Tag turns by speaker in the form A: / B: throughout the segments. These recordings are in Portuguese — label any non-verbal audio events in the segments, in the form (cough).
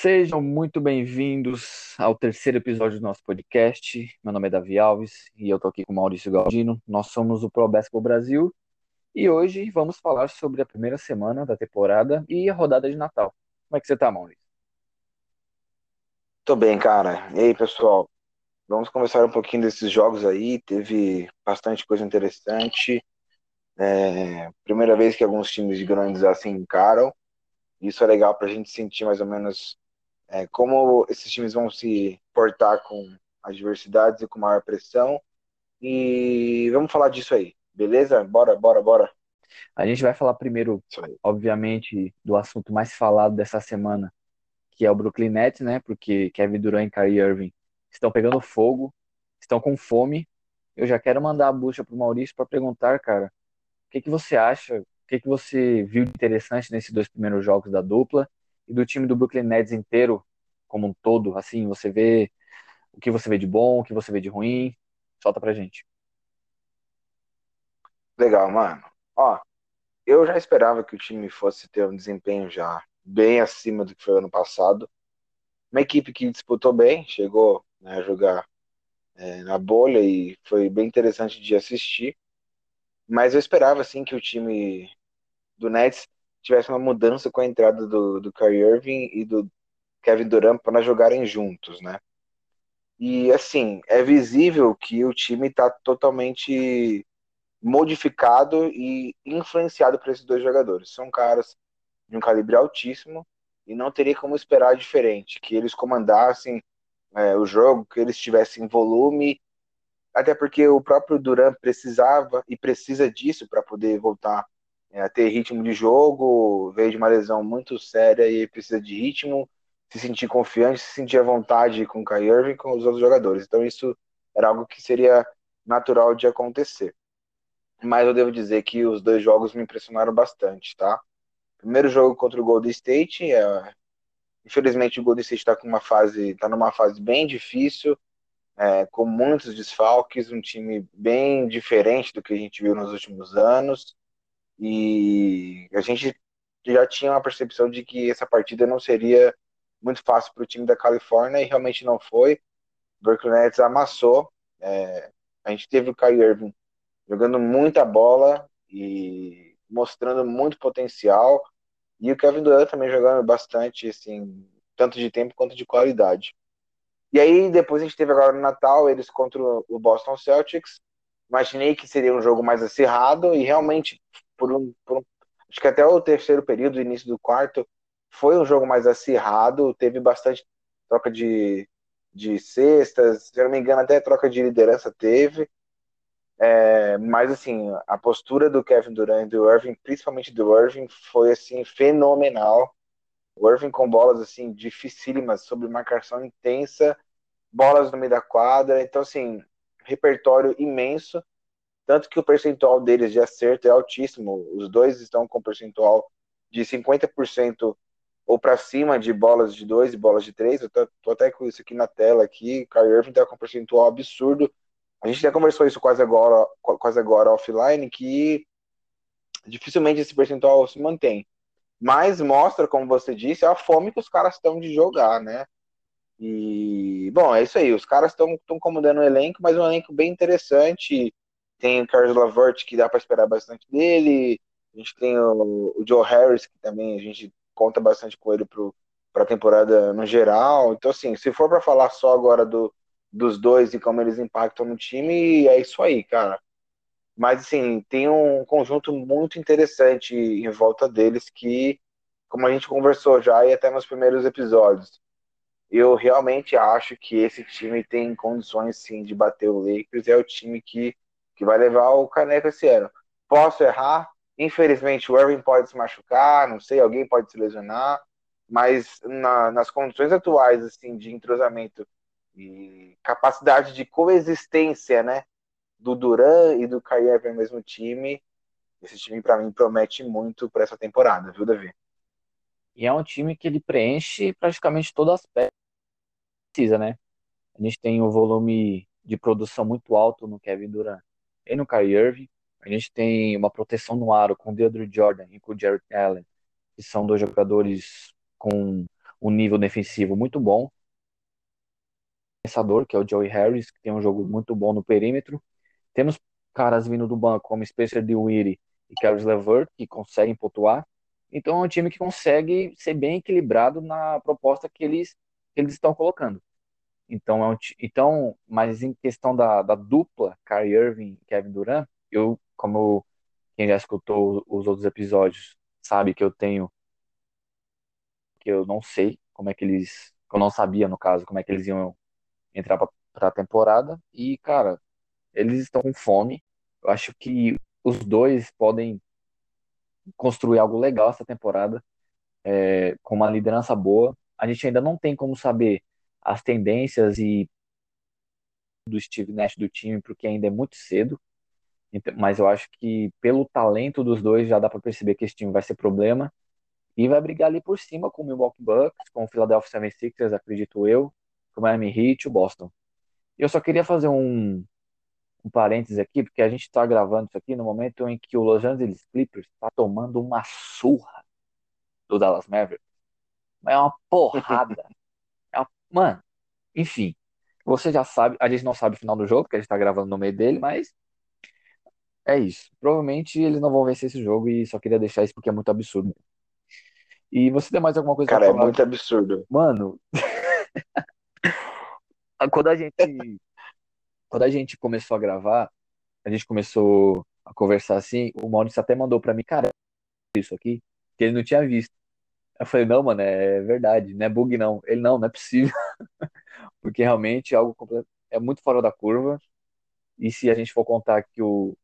A: Sejam muito bem-vindos ao terceiro episódio do nosso podcast. Meu nome é Davi Alves e eu estou aqui com Maurício Galdino. Nós somos o Pro Brasil e hoje vamos falar sobre a primeira semana da temporada e a rodada de Natal. Como é que você está, Maurício?
B: Tô bem, cara. E aí, pessoal? Vamos conversar um pouquinho desses jogos aí. Teve bastante coisa interessante. É, primeira vez que alguns times grandes assim encaram. Isso é legal para a gente sentir mais ou menos é, como esses times vão se portar com adversidades e com maior pressão. E vamos falar disso aí, beleza? Bora, bora, bora.
A: A gente vai falar primeiro, obviamente, do assunto mais falado dessa semana, que é o Brooklyn Nets, né? Porque Kevin Durant e Kyrie Irving estão pegando fogo, estão com fome. Eu já quero mandar a bucha pro Maurício para perguntar, cara, o que que você acha que, que você viu de interessante nesses dois primeiros jogos da dupla e do time do Brooklyn Nets inteiro como um todo? Assim, você vê o que você vê de bom, o que você vê de ruim? Solta pra gente.
B: Legal, mano. Ó, eu já esperava que o time fosse ter um desempenho já bem acima do que foi ano passado. Uma equipe que disputou bem, chegou né, a jogar é, na bolha e foi bem interessante de assistir. Mas eu esperava, assim, que o time do Nets tivesse uma mudança com a entrada do, do Kyrie Irving e do Kevin Durant para jogarem juntos, né? E assim, é visível que o time está totalmente modificado e influenciado por esses dois jogadores. São caras de um calibre altíssimo e não teria como esperar diferente, que eles comandassem é, o jogo, que eles tivessem volume, até porque o próprio Durant precisava e precisa disso para poder voltar é, ter ritmo de jogo, veio de uma lesão muito séria e precisa de ritmo, se sentir confiante, se sentir à vontade com o Kyrie Irving com os outros jogadores. Então isso era algo que seria natural de acontecer. Mas eu devo dizer que os dois jogos me impressionaram bastante, tá? Primeiro jogo contra o Golden State, é... infelizmente o Golden State está com uma fase, está numa fase bem difícil, é, com muitos desfalques, um time bem diferente do que a gente viu nos últimos anos. E a gente já tinha uma percepção de que essa partida não seria muito fácil para o time da Califórnia e realmente não foi. O Brooklyn Nets amassou. É, a gente teve o Kyrie Irving jogando muita bola e mostrando muito potencial. E o Kevin Durant também jogando bastante, assim, tanto de tempo quanto de qualidade. E aí, depois a gente teve agora no Natal, eles contra o Boston Celtics. Imaginei que seria um jogo mais acirrado e realmente por um, por um, acho que até o terceiro período, início do quarto, foi um jogo mais acirrado, teve bastante troca de, de cestas, se eu não me engano, até troca de liderança teve. É, mas assim, a postura do Kevin Durant e do Irving, principalmente do Irving, foi assim fenomenal. O Irving com bolas assim dificílimas, sobre marcação intensa, bolas no meio da quadra, então assim, repertório imenso tanto que o percentual deles de acerto é altíssimo. Os dois estão com percentual de 50% ou para cima de bolas de dois e bolas de três. Eu tô, tô, até com isso aqui na tela aqui. Kyrie Irving está com um percentual absurdo. A gente já conversou isso quase agora, quase agora offline, que dificilmente esse percentual se mantém. Mas mostra, como você disse, a fome que os caras estão de jogar, né? E, bom, é isso aí. Os caras estão comandando o elenco, mas um elenco bem interessante. Tem o Carlos Lavert, que dá para esperar bastante dele. A gente tem o, o, Joe Harris, que também a gente conta bastante com ele para a temporada no geral. Então, assim, se for para falar só agora do, dos dois e como eles impactam no time, é isso aí, cara. Mas, assim, tem um conjunto muito interessante em volta deles que, como a gente conversou já e até nos primeiros episódios, eu realmente acho que esse time tem condições, sim, de bater o Lakers. É o time que que vai levar o caneco esse ano. Posso errar, infelizmente o Irving pode se machucar, não sei, alguém pode se lesionar, mas na, nas condições atuais assim de entrosamento e capacidade de coexistência, né, do Duran e do Kyrie Irving no mesmo time, esse time para mim promete muito para essa temporada, viu, Davi?
A: E é um time que ele preenche praticamente todas as peças que precisa, né? A gente tem um volume de produção muito alto no Kevin Durant e no Kyrie Irving. A gente tem uma proteção no aro com o Deandre Jordan e com o Jared Allen, que são dois jogadores com um nível defensivo muito bom. Pensador, que é o Joey Harris, que tem um jogo muito bom no perímetro. Temos caras vindo do banco, como Spencer DeWitty e Caris LeVert, que conseguem pontuar. Então é um time que consegue ser bem equilibrado na proposta que eles, que eles estão colocando. Então, é um, então, mas em questão da, da dupla, Kyrie Irving e Kevin Durant, eu, como quem já escutou os outros episódios, sabe que eu tenho que eu não sei como é que eles, eu não sabia no caso como é que eles iam entrar para a temporada e cara, eles estão com fome. Eu acho que os dois podem construir algo legal essa temporada, é, com uma liderança boa. A gente ainda não tem como saber as tendências e do Steve Nash do time, porque ainda é muito cedo. Então, mas eu acho que pelo talento dos dois já dá para perceber que esse time vai ser problema e vai brigar ali por cima com o Milwaukee Bucks, com o Philadelphia 76ers, acredito eu, com o Miami Heat o Boston. Eu só queria fazer um, um parênteses aqui, porque a gente está gravando isso aqui no momento em que o Los Angeles Clippers está tomando uma surra do Dallas Mavericks. É uma porrada. É. Mano, enfim. Você já sabe, a gente não sabe o final do jogo, porque a gente está gravando no meio dele, mas é isso. Provavelmente eles não vão vencer esse jogo e só queria deixar isso porque é muito absurdo. E você tem mais alguma coisa
B: Cara, pra é falar? muito absurdo.
A: Mano, (laughs) quando a gente quando a gente começou a gravar, a gente começou a conversar assim, o Maurício até mandou para mim, cara, isso aqui, que ele não tinha visto. Eu falei, não, mano, é verdade, não é bug não. Ele, não, não é possível. (laughs) Porque realmente é algo completo, é muito fora da curva. E se a gente for contar que o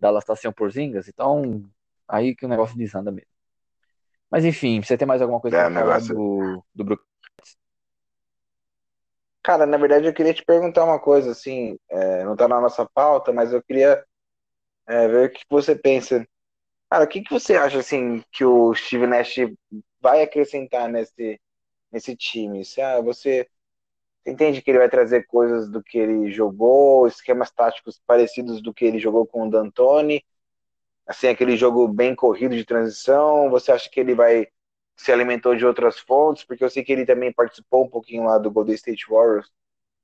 A: Dallas tá sem o Porzingas, então aí que o negócio desanda mesmo. Mas enfim, você tem mais alguma coisa
B: É,
A: pra falar
B: negócio.
A: do, do Brook?
B: Cara, na verdade eu queria te perguntar uma coisa, assim, é, não tá na nossa pauta, mas eu queria é, ver o que você pensa. Cara, o que que você acha, assim, que o Steve Nash vai acrescentar nesse, nesse time? Se, ah, você Você entende que ele vai trazer coisas do que ele jogou, esquemas táticos parecidos do que ele jogou com o D'Antoni? Assim, aquele jogo bem corrido de transição? Você acha que ele vai se alimentou de outras fontes? Porque eu sei que ele também participou um pouquinho lá do Golden State Warriors,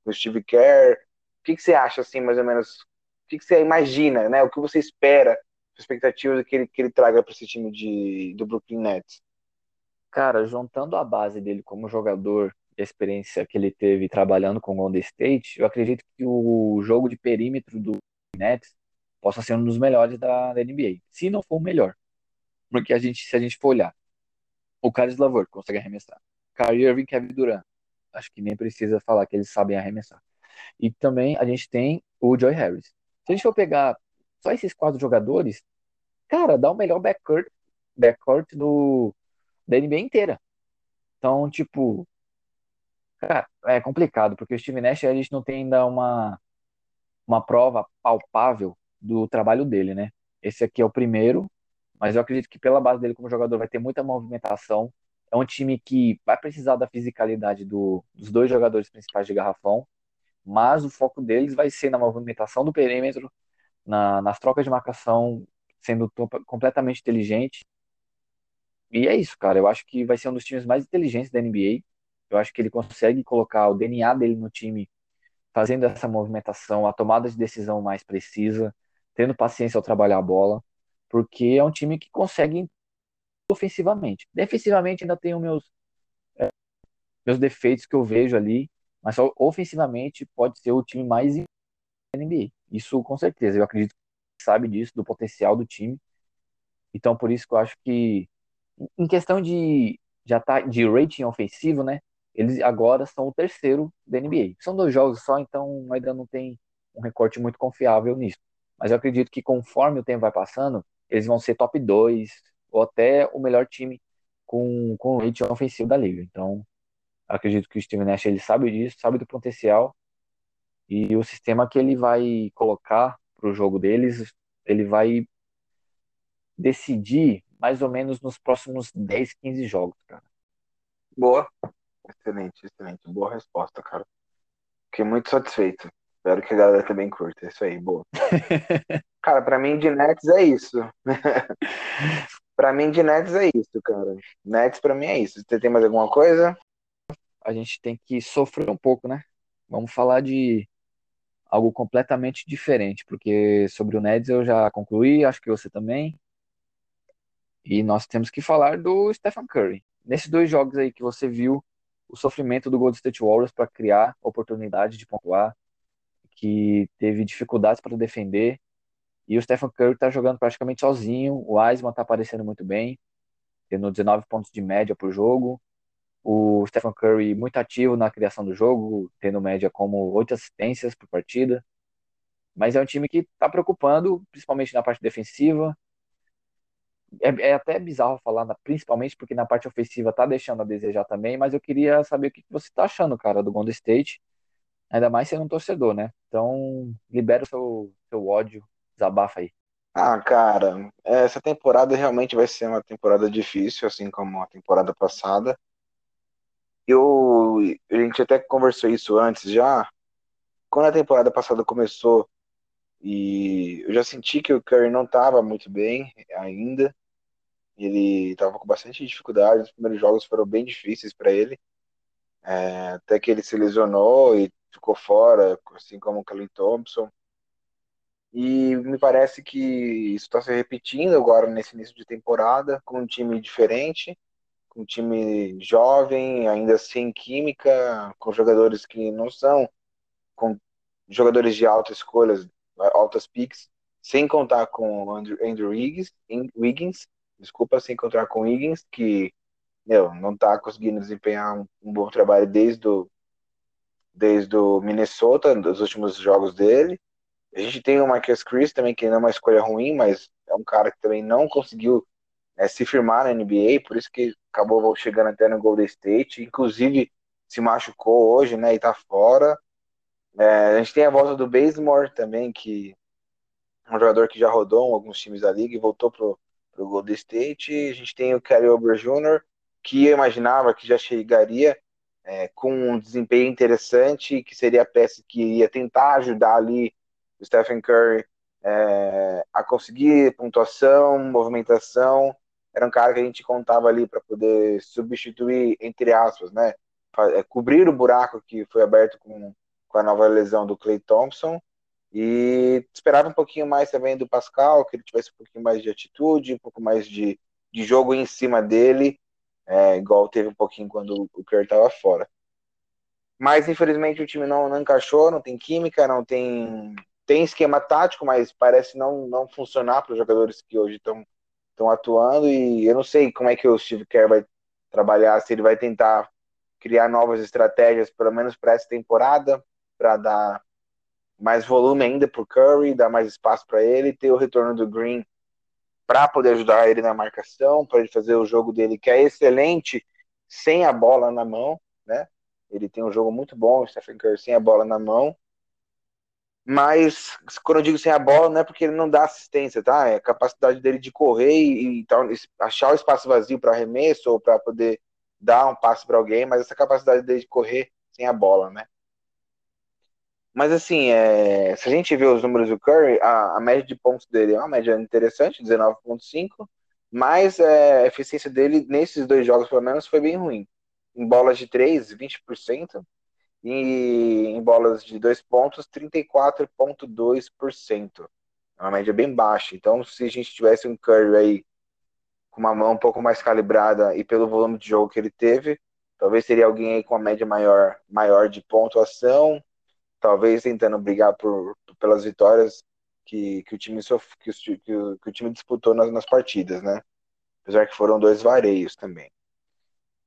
B: do Steve Kerr. O que, que você acha, assim, mais ou menos? O que, que você imagina, né? O que você espera, expectativas que ele, que ele traga para esse time de, do Brooklyn Nets?
A: Cara, juntando a base dele como jogador e a experiência que ele teve trabalhando com o Golden State, eu acredito que o jogo de perímetro do Nets possa ser um dos melhores da, da NBA. Se não for o melhor. Porque a gente, se a gente for olhar, o Caris LeVert consegue arremessar. Kyrie Irving, Kevin Durant. Acho que nem precisa falar que eles sabem arremessar. E também a gente tem o Joy Harris. Se a gente for pegar só esses quatro jogadores, cara, dá o melhor backcourt, backcourt do, da NBA inteira. Então, tipo, cara, é complicado, porque o Steve Nash a gente não tem ainda uma, uma prova palpável do trabalho dele, né? Esse aqui é o primeiro, mas eu acredito que pela base dele como jogador vai ter muita movimentação. É um time que vai precisar da fisicalidade do, dos dois jogadores principais de garrafão, mas o foco deles vai ser na movimentação do perímetro, na, nas trocas de marcação, sendo completamente inteligente. E é isso, cara. Eu acho que vai ser um dos times mais inteligentes da NBA. Eu acho que ele consegue colocar o DNA dele no time, fazendo essa movimentação, a tomada de decisão mais precisa, tendo paciência ao trabalhar a bola, porque é um time que consegue ofensivamente. Defensivamente ainda tenho meus é, meus defeitos que eu vejo ali, mas só ofensivamente pode ser o time mais da NBA. Isso com certeza. Eu acredito que sabe disso, do potencial do time. Então por isso que eu acho que em questão de já tá de rating ofensivo, né? Eles agora são o terceiro da NBA. São dois jogos só, então ainda não tem um recorte muito confiável nisso. Mas eu acredito que conforme o tempo vai passando, eles vão ser top 2 ou até o melhor time com, com rating ofensivo da liga. Então, acredito que o Steve Nash ele sabe disso, sabe do potencial e o sistema que ele vai colocar para o jogo deles, ele vai decidir mais ou menos nos próximos 10, 15 jogos, cara.
B: Boa. Excelente, excelente. Boa resposta, cara. Fiquei muito satisfeito. Espero que a galera também curta. É isso aí, boa. (laughs) cara, pra mim de Nets é isso. (laughs) pra mim de Nets é isso, cara. Nets pra mim é isso. Você tem mais alguma coisa?
A: a gente tem que sofrer um pouco, né? Vamos falar de algo completamente diferente, porque sobre o Neds eu já concluí, acho que você também. E nós temos que falar do Stephen Curry. Nesses dois jogos aí que você viu o sofrimento do Golden State Warriors para criar oportunidade de pontuar, que teve dificuldades para defender, e o Stephen Curry está jogando praticamente sozinho, o Wiseman está aparecendo muito bem, tendo 19 pontos de média por jogo, o Stephen Curry muito ativo na criação do jogo, tendo média como oito assistências por partida, mas é um time que está preocupando, principalmente na parte defensiva, é, é, até bizarro falar, principalmente porque na parte ofensiva tá deixando a desejar também, mas eu queria saber o que você tá achando, cara, do Golden State, ainda mais sendo um torcedor, né? Então, libera o seu, seu ódio, desabafa aí.
B: Ah, cara, essa temporada realmente vai ser uma temporada difícil, assim como a temporada passada. Eu, a gente até conversou isso antes já. Quando a temporada passada começou, e eu já senti que o Curry não estava muito bem ainda. Ele estava com bastante dificuldade. Os primeiros jogos foram bem difíceis para ele. É, até que ele se lesionou e ficou fora, assim como o Kelly Thompson. E me parece que isso está se repetindo agora nesse início de temporada, com um time diferente, com um time jovem, ainda sem química, com jogadores que não são com jogadores de alta escolha altas picks, sem contar com Andrew, Andrew Wiggins, Wiggins, desculpa, sem contar com Wiggins, que meu, não está conseguindo desempenhar um, um, bom trabalho desde o, desde o Minnesota, dos últimos jogos dele. A gente tem o Marcus Chris também, que não é uma escolha ruim, mas é um cara que também não conseguiu é, se firmar na NBA, por isso que acabou chegando até no Golden State, inclusive se machucou hoje, né, e tá fora. É, a gente tem a volta do Bazemore também, que é um jogador que já rodou em alguns times da liga e voltou pro, pro Golden State. A gente tem o Kelly Ober Jr., que eu imaginava que já chegaria é, com um desempenho interessante, que seria a peça que iria tentar ajudar ali o Stephen Curry é, a conseguir pontuação, movimentação. Era um cara que a gente contava ali para poder substituir, entre aspas, né? É, cobrir o buraco que foi aberto com com a nova lesão do Clay Thompson. E esperava um pouquinho mais também do Pascal, que ele tivesse um pouquinho mais de atitude, um pouco mais de, de jogo em cima dele, é, igual teve um pouquinho quando o Kerr estava fora. Mas infelizmente o time não, não encaixou, não tem química, não tem tem esquema tático, mas parece não, não funcionar para os jogadores que hoje estão estão atuando e eu não sei como é que o Steve Kerr vai trabalhar, se ele vai tentar criar novas estratégias, pelo menos para essa temporada, para dar mais volume ainda para o Curry, dar mais espaço para ele, ter o retorno do Green para poder ajudar ele na marcação, para ele fazer o jogo dele que é excelente sem a bola na mão, né? Ele tem um jogo muito bom, o Stephen Curry sem a bola na mão. Mas quando eu digo sem a bola, não é porque ele não dá assistência, tá? É a capacidade dele de correr e, e achar o espaço vazio para arremesso ou para poder dar um passe para alguém, mas essa capacidade dele de correr sem a bola, né? Mas assim, é, se a gente vê os números do Curry, a, a média de pontos dele é uma média interessante, 19.5, mas é, a eficiência dele nesses dois jogos, pelo menos, foi bem ruim. Em bolas de 3, 20%, e em bolas de 2 pontos, 34,2%. É uma média bem baixa. Então, se a gente tivesse um Curry aí com uma mão um pouco mais calibrada e pelo volume de jogo que ele teve, talvez seria alguém aí com uma média maior, maior de pontuação, talvez tentando brigar por, pelas vitórias que, que, o time sof... que, que, que o time disputou nas, nas partidas, né? Apesar que foram dois vareios também.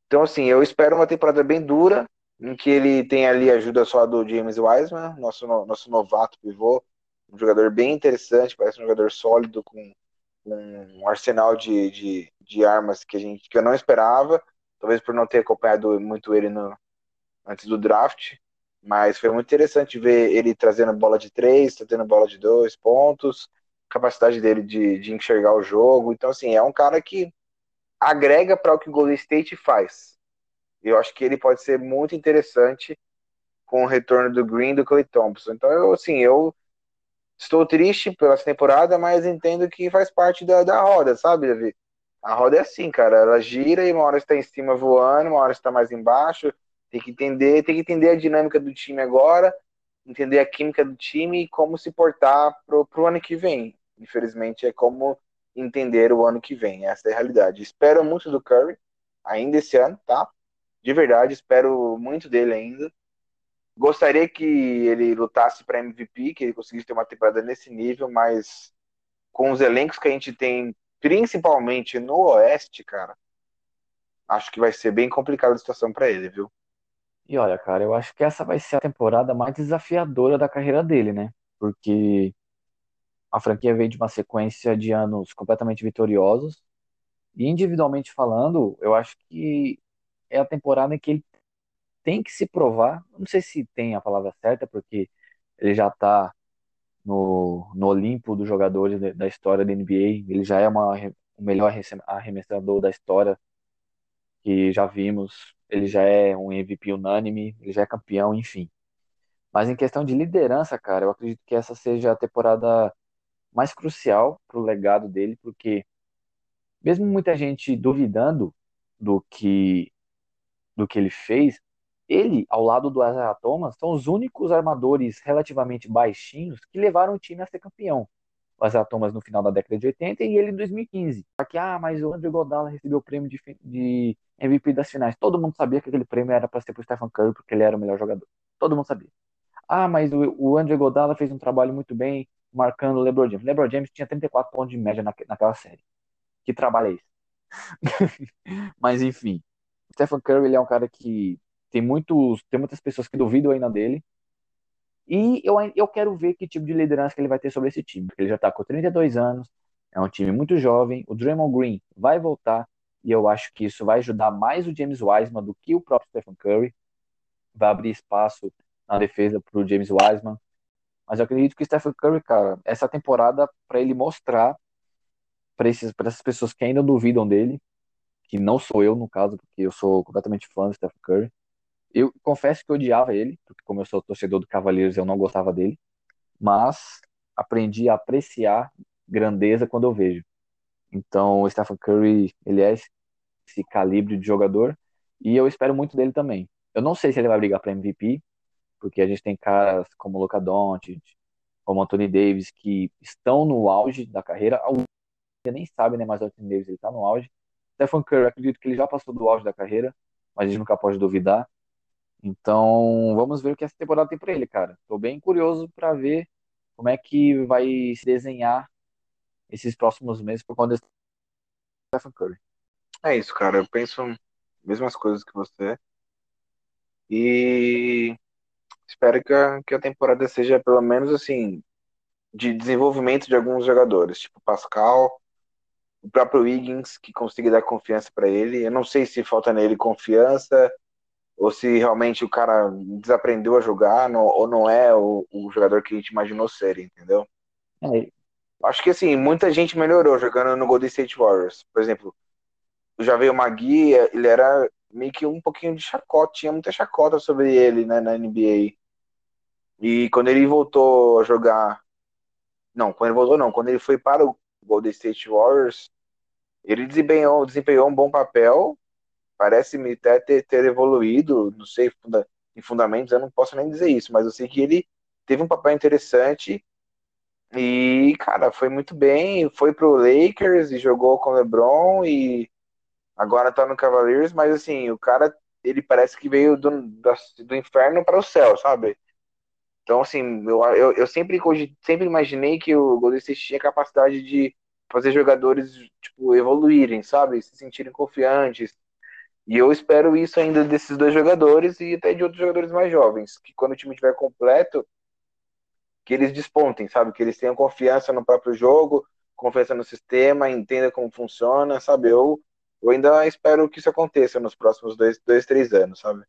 B: Então, assim, eu espero uma temporada bem dura, em que ele tem ali a ajuda só do James Wiseman, nosso, nosso novato pivô, um jogador bem interessante, parece um jogador sólido, com, com um arsenal de, de, de, armas que, a gente, que eu não esperava, talvez por não ter acompanhado muito ele no, antes do draft, mas foi muito interessante ver ele trazendo bola de três, trazendo bola de dois pontos, capacidade dele de, de enxergar o jogo. Então, assim, é um cara que agrega para o que o Golden State faz. Eu acho que ele pode ser muito interessante com o retorno do Green do Clay Thompson. Então, eu, assim, eu estou triste pela temporada, mas entendo que faz parte da, da roda, sabe, Davi? A roda é assim, cara, ela gira e uma hora está em cima voando, uma hora está mais embaixo, Tem que entender, tem que entender a dinâmica do time agora, entender a química do time e como se portar pro, pro ano que vem. Infelizmente é como entender o ano que vem. Essa é a realidade. Espero muito do Curry ainda esse ano, tá? De verdade, espero muito dele ainda. Gostaria que ele lutasse para MVP, que ele conseguisse ter uma temporada nesse nível, mas com os elencos que a gente tem, principalmente no Oeste, cara, acho que vai ser bem complicada a situação para ele, viu?
A: E olha, cara, eu acho que essa vai ser a temporada mais desafiadora da carreira dele, né? Porque a franquia veio de uma sequência de anos completamente vitoriosos. E individualmente falando, eu acho que é a temporada em que ele tem que se provar. Não sei se tem a palavra certa, porque ele já está no, no Olimpo dos jogadores da história da NBA. Ele já é uma, o melhor arremessador da história que já vimos. Ele já é um MVP unânime, ele já é campeão, enfim. Mas em questão de liderança, cara, eu acredito que essa seja a temporada mais crucial para o legado dele, porque mesmo muita gente duvidando do que do que ele fez, ele, ao lado do Isaiah Thomas, são os únicos armadores relativamente baixinhos que levaram o time a ser campeão. O Isaiah Thomas no final da década de 80 e ele em 2015. Aqui, ah, mas o Andrew Godala recebeu o prêmio de, de MVP das finais. Todo mundo sabia que aquele prêmio era para ser para o Stephen Curry, porque ele era o melhor jogador. Todo mundo sabia. Ah, mas o, o Andrew Godala fez um trabalho muito bem marcando o LeBron James. LeBron James tinha 34 pontos de média na, naquela série. Que trabalho é esse? (laughs) Mas enfim, Stephen Curry ele é um cara que tem muitos, tem muitas pessoas que duvidam ainda dele. E eu, eu quero ver que tipo de liderança que ele vai ter sobre esse time, porque ele já está com 32 anos, é um time muito jovem, o Draymond Green vai voltar e eu acho que isso vai ajudar mais o James Wiseman do que o próprio Stephen Curry. Vai abrir espaço na defesa para o James Wiseman. Mas eu acredito que o Stephen Curry, cara, essa temporada para ele mostrar para essas pessoas que ainda duvidam dele, que não sou eu no caso, porque eu sou completamente fã do Stephen Curry. Eu confesso que odiava ele, porque como eu sou torcedor do Cavaleiros, eu não gostava dele, mas aprendi a apreciar grandeza quando eu vejo. Então, o Stephen Curry, ele é esse calibre de jogador e eu espero muito dele também. Eu não sei se ele vai brigar para MVP, porque a gente tem caras como Luca Doncic, como Anthony Davis, que estão no auge da carreira. Alguns nem sabe, né, mas o Anthony Davis ele tá no auge. Stephen Curry, acredito que ele já passou do auge da carreira, mas a gente nunca pode duvidar. Então, vamos ver o que essa temporada tem para ele, cara. Tô bem curioso para ver como é que vai se desenhar esses próximos meses por conta do Stephen Curry.
B: É isso, cara. Eu penso mesmas coisas que você. E espero que a, que a temporada seja pelo menos assim de desenvolvimento de alguns jogadores, tipo Pascal, o próprio Wiggins, que consiga dar confiança para ele. Eu não sei se falta nele confiança ou se realmente o cara desaprendeu a jogar no, ou não é o, o, jogador que a gente imaginou ser, entendeu? É. Acho que assim, muita gente melhorou jogando no Golden State Warriors. Por exemplo, já veio o Magui, ele era meio que um pouquinho de chacota, tinha muita chacota sobre ele né, na NBA. E quando ele voltou a jogar. Não, quando ele voltou, não. Quando ele foi para o Golden State Warriors, ele desempenhou, desempenhou um bom papel. Parece-me até ter, ter evoluído. Não sei, funda, em fundamentos, eu não posso nem dizer isso, mas eu sei que ele teve um papel interessante. E, cara, foi muito bem. Foi pro Lakers e jogou com o LeBron e agora tá no Cavaliers, mas assim, o cara, ele parece que veio do, do inferno para o céu, sabe? Então, assim, eu, eu, eu sempre, sempre imaginei que o Golden State tinha capacidade de fazer jogadores, tipo, evoluírem, sabe? Se sentirem confiantes. E eu espero isso ainda desses dois jogadores e até de outros jogadores mais jovens, que quando o time estiver completo, que eles despontem, sabe? Que eles tenham confiança no próprio jogo, confiança no sistema, entenda como funciona, sabe? Eu, eu ainda espero que isso aconteça nos próximos dois, dois três anos, sabe?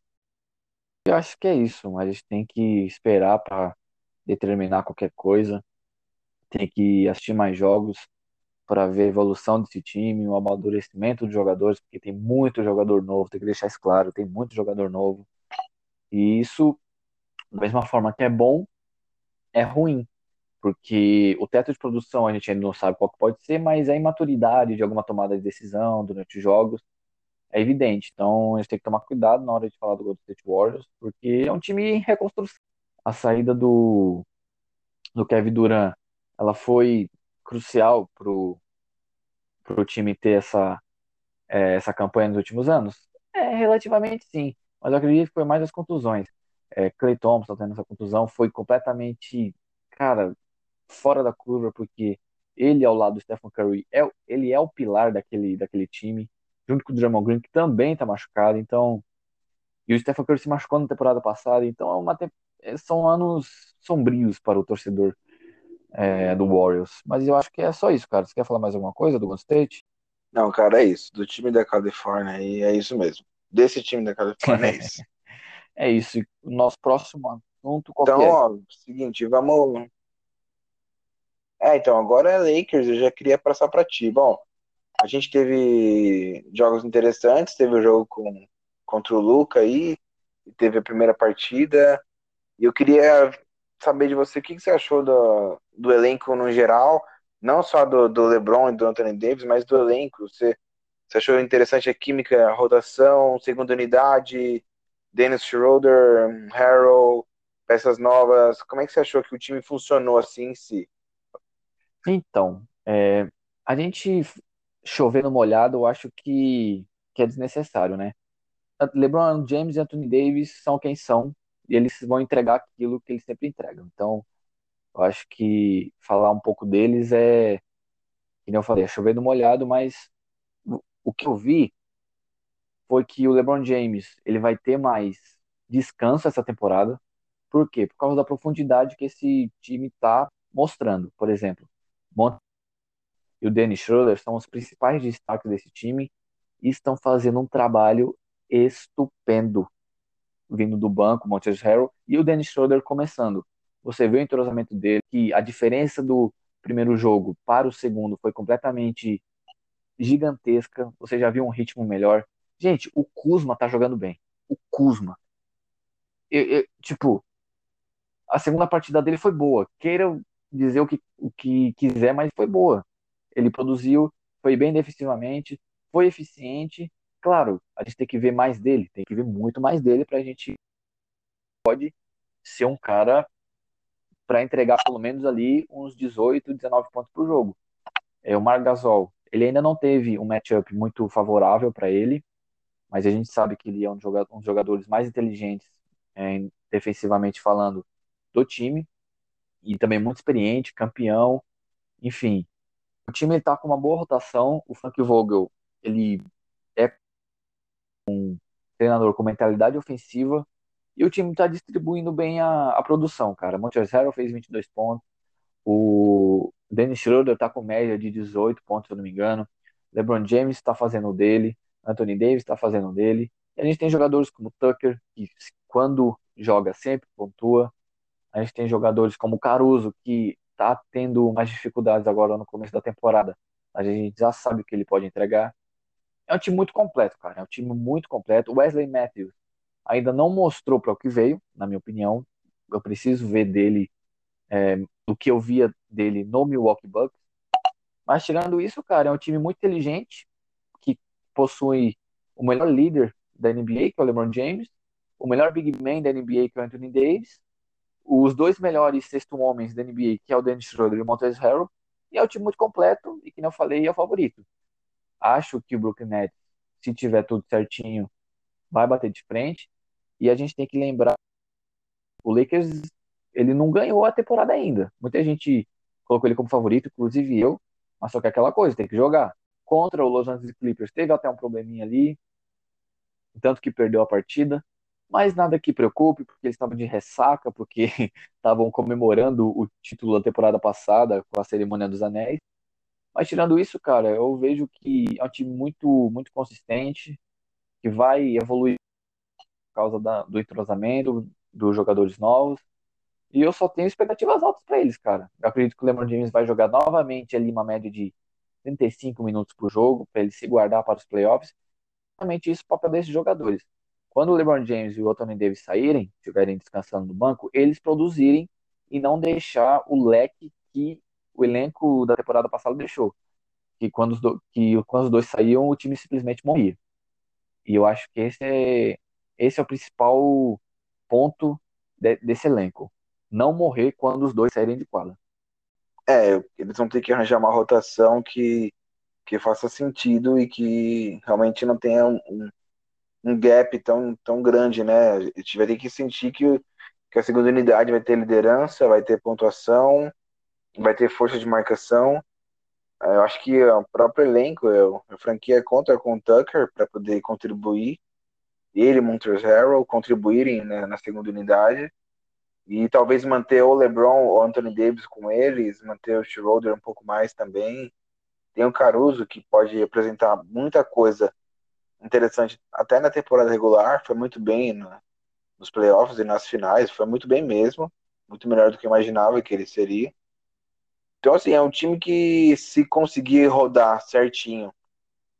A: Eu acho que é isso, mas a gente tem que esperar para determinar qualquer coisa. Tem que assistir mais jogos para ver a evolução desse time, o amadurecimento dos jogadores, porque tem muito jogador novo, tem que deixar isso claro, tem muito jogador novo. E isso, da mesma forma que é bom, é ruim, porque o teto de produção a gente ainda não sabe qual pode ser, mas a imaturidade de alguma tomada de decisão durante os jogos é evidente. Então a gente tem que tomar cuidado na hora de falar do Golden State Warriors, porque é um time em reconstrução. A saída do, do Kevin Durant, ela foi crucial pro, pro time ter essa, é, essa campanha nos últimos anos? É, relativamente sim, mas eu acredito que foi mais as contusões. É, Clay Thompson tendo essa contusão foi completamente, cara, fora da curva, porque ele ao lado do Stephen Curry, é, ele é o pilar daquele, daquele time, junto com o Draymond Green, que também tá machucado, então... E o Stephen Curry se machucou na temporada passada, então é uma, é, são anos sombrios para o torcedor é, do Warriors. Mas eu acho que é só isso, cara. Você quer falar mais alguma coisa do Golden State?
B: Não, cara, é isso. Do time da Califórnia aí, é isso mesmo. Desse time da Califórnia é isso. (laughs)
A: é isso. O nosso próximo assunto
B: qual Então, é? ó, seguinte, vamos. É, então, agora é Lakers, eu já queria passar para ti. Bom, a gente teve jogos interessantes, teve o jogo com, contra o Luca aí, teve a primeira partida, e eu queria saber de você o que, que você achou do, do elenco no geral, não só do, do LeBron e do Anthony Davis, mas do elenco. Você, você achou interessante a química, a rotação, segunda unidade, Dennis Schroeder, Harrell, peças novas? Como é que você achou que o time funcionou assim em si?
A: Então, é, a gente chover no molhado, eu acho que, que é desnecessário, né? LeBron James e Anthony Davis são quem são, e eles vão entregar aquilo que eles sempre entregam. Então, eu acho que falar um pouco deles é, como eu falei, é chover no molhado, mas o que eu vi foi que o LeBron James ele vai ter mais descanso essa temporada. Por quê? Por causa da profundidade que esse time está mostrando. Por exemplo, Mont e o Dennis Schroeder são os principais destaques desse time e estão fazendo um trabalho estupendo vindo do banco, Montrezl Harrell, e o Dennis Schroeder começando. Você vê o entrosamento dele, que a diferença do primeiro jogo para o segundo foi completamente gigantesca. Você já viu um ritmo melhor. Gente, o Kuzma tá jogando bem. O Kuzma. Eu, eu, tipo, a segunda partida dele foi boa. Queira dizer o que, o que quiser, mas foi boa. Ele produziu, foi bem defensivamente, foi eficiente Claro, a gente tem que ver mais dele, tem que ver muito mais dele para a gente pode ser um cara para entregar pelo menos ali uns 18, 19 pontos por jogo. É, o Marc Gasol, ele ainda não teve um matchup muito favorável para ele, mas a gente sabe que ele é um, jogador, um dos jogadores mais inteligentes, é, defensivamente falando, do time, e também muito experiente, campeão, enfim. O time está com uma boa rotação, o Frank Vogel, ele é um treinador com mentalidade ofensiva e o time está distribuindo bem a, a produção, cara. Montrezl Harrell fez 22 pontos, o Dennis Schroeder está com média de 18 pontos, se eu não me engano. LeBron James está fazendo o dele, Anthony Davis está fazendo dele. E a gente tem jogadores como Tucker, que quando joga sempre pontua. A gente tem jogadores como Caruso, que está tendo mais dificuldades agora no começo da temporada. A gente já sabe o que ele pode entregar. É um time muito completo, cara. É um time muito completo. Wesley Matthews ainda não mostrou para o que veio, na minha opinião. Eu preciso ver dele, é, que eu via dele no Milwaukee Bucks. Mas tirando isso, cara, é um time muito inteligente, possui o melhor líder da NBA, que é o LeBron James, o melhor big man da NBA, que é o Anthony Davis, os dois melhores sexto homens da NBA, que é o Dennis Schroeder e o Montrezl Harrell, e é um time muito completo, e que não falei, é o favorito. Acho que o Brooklyn Nets, se tiver tudo certinho, vai bater de frente. E a gente tem que lembrar, o Lakers, ele não ganhou a temporada ainda. Muita gente colocou ele como favorito, inclusive eu, mas só que é aquela coisa, tem que jogar. Contra o Los Angeles Clippers teve até um probleminha ali, tanto que perdeu a partida, mas nada que preocupe, porque eles estavam de ressaca, porque (laughs) estavam comemorando o título da temporada passada com a cerimônia dos anéis. Mas tirando isso, cara, eu vejo que é um time muito, muito consistente, que vai evoluir por causa da, do entrosamento, dos jogadores novos. E eu só tenho expectativas altas para eles, cara. Eu acredito que o LeBron James vai jogar novamente ali uma média de 35 minutos por jogo, para ele se guardar para os playoffs. Exatamente isso o papel desses jogadores. Quando o LeBron James e o Anthony Davis saírem, estiverem descansando no banco, eles produzirem e não deixar o leque que o elenco da temporada passada deixou. Que quando os, do, que quando os dois saíam, o time simplesmente morria. E eu acho que esse é, esse é o principal ponto de, desse elenco. Não morrer quando os dois saírem de quadra.
B: É, eles vão ter que arranjar uma rotação que, que faça sentido e que realmente não tenha um, um gap tão, tão grande, né? A gente vai ter que sentir que, que a segunda unidade vai ter liderança, vai ter pontuação, vai ter força de marcação. Eu acho que o próprio elenco, a franquia conta com o Tucker para poder contribuir. Ele Montrezl Harrell contribuírem né, na segunda unidade e talvez manter o LeBron ou Anthony Davis com eles, manter o Schroeder um pouco mais também. Tem o Caruso que pode apresentar muita coisa interessante até na temporada regular, foi muito bem no, nos playoffs e nas finais, foi muito bem mesmo, muito melhor do que eu imaginava que ele seria. Então, assim, é um time que, se conseguir rodar certinho,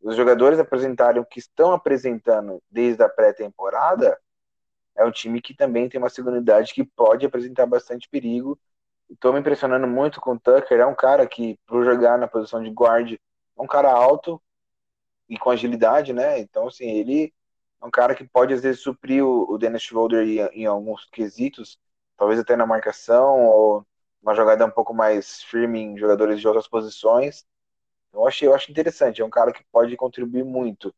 B: os jogadores apresentarem o que estão apresentando desde a pré-temporada, é um time que também tem uma segunda unidade que pode apresentar bastante perigo. Estou me impressionando muito com o Tucker. É um cara que, por jogar na posição de guard, é um cara alto e com agilidade, né? Então, assim, ele é um cara que pode, às vezes, suprir o, Dennis Schroeder em, em alguns quesitos, talvez até na marcação ou uma jogada um pouco mais firme em jogadores de outras posições. Eu achei, eu acho interessante. É um cara que pode contribuir muito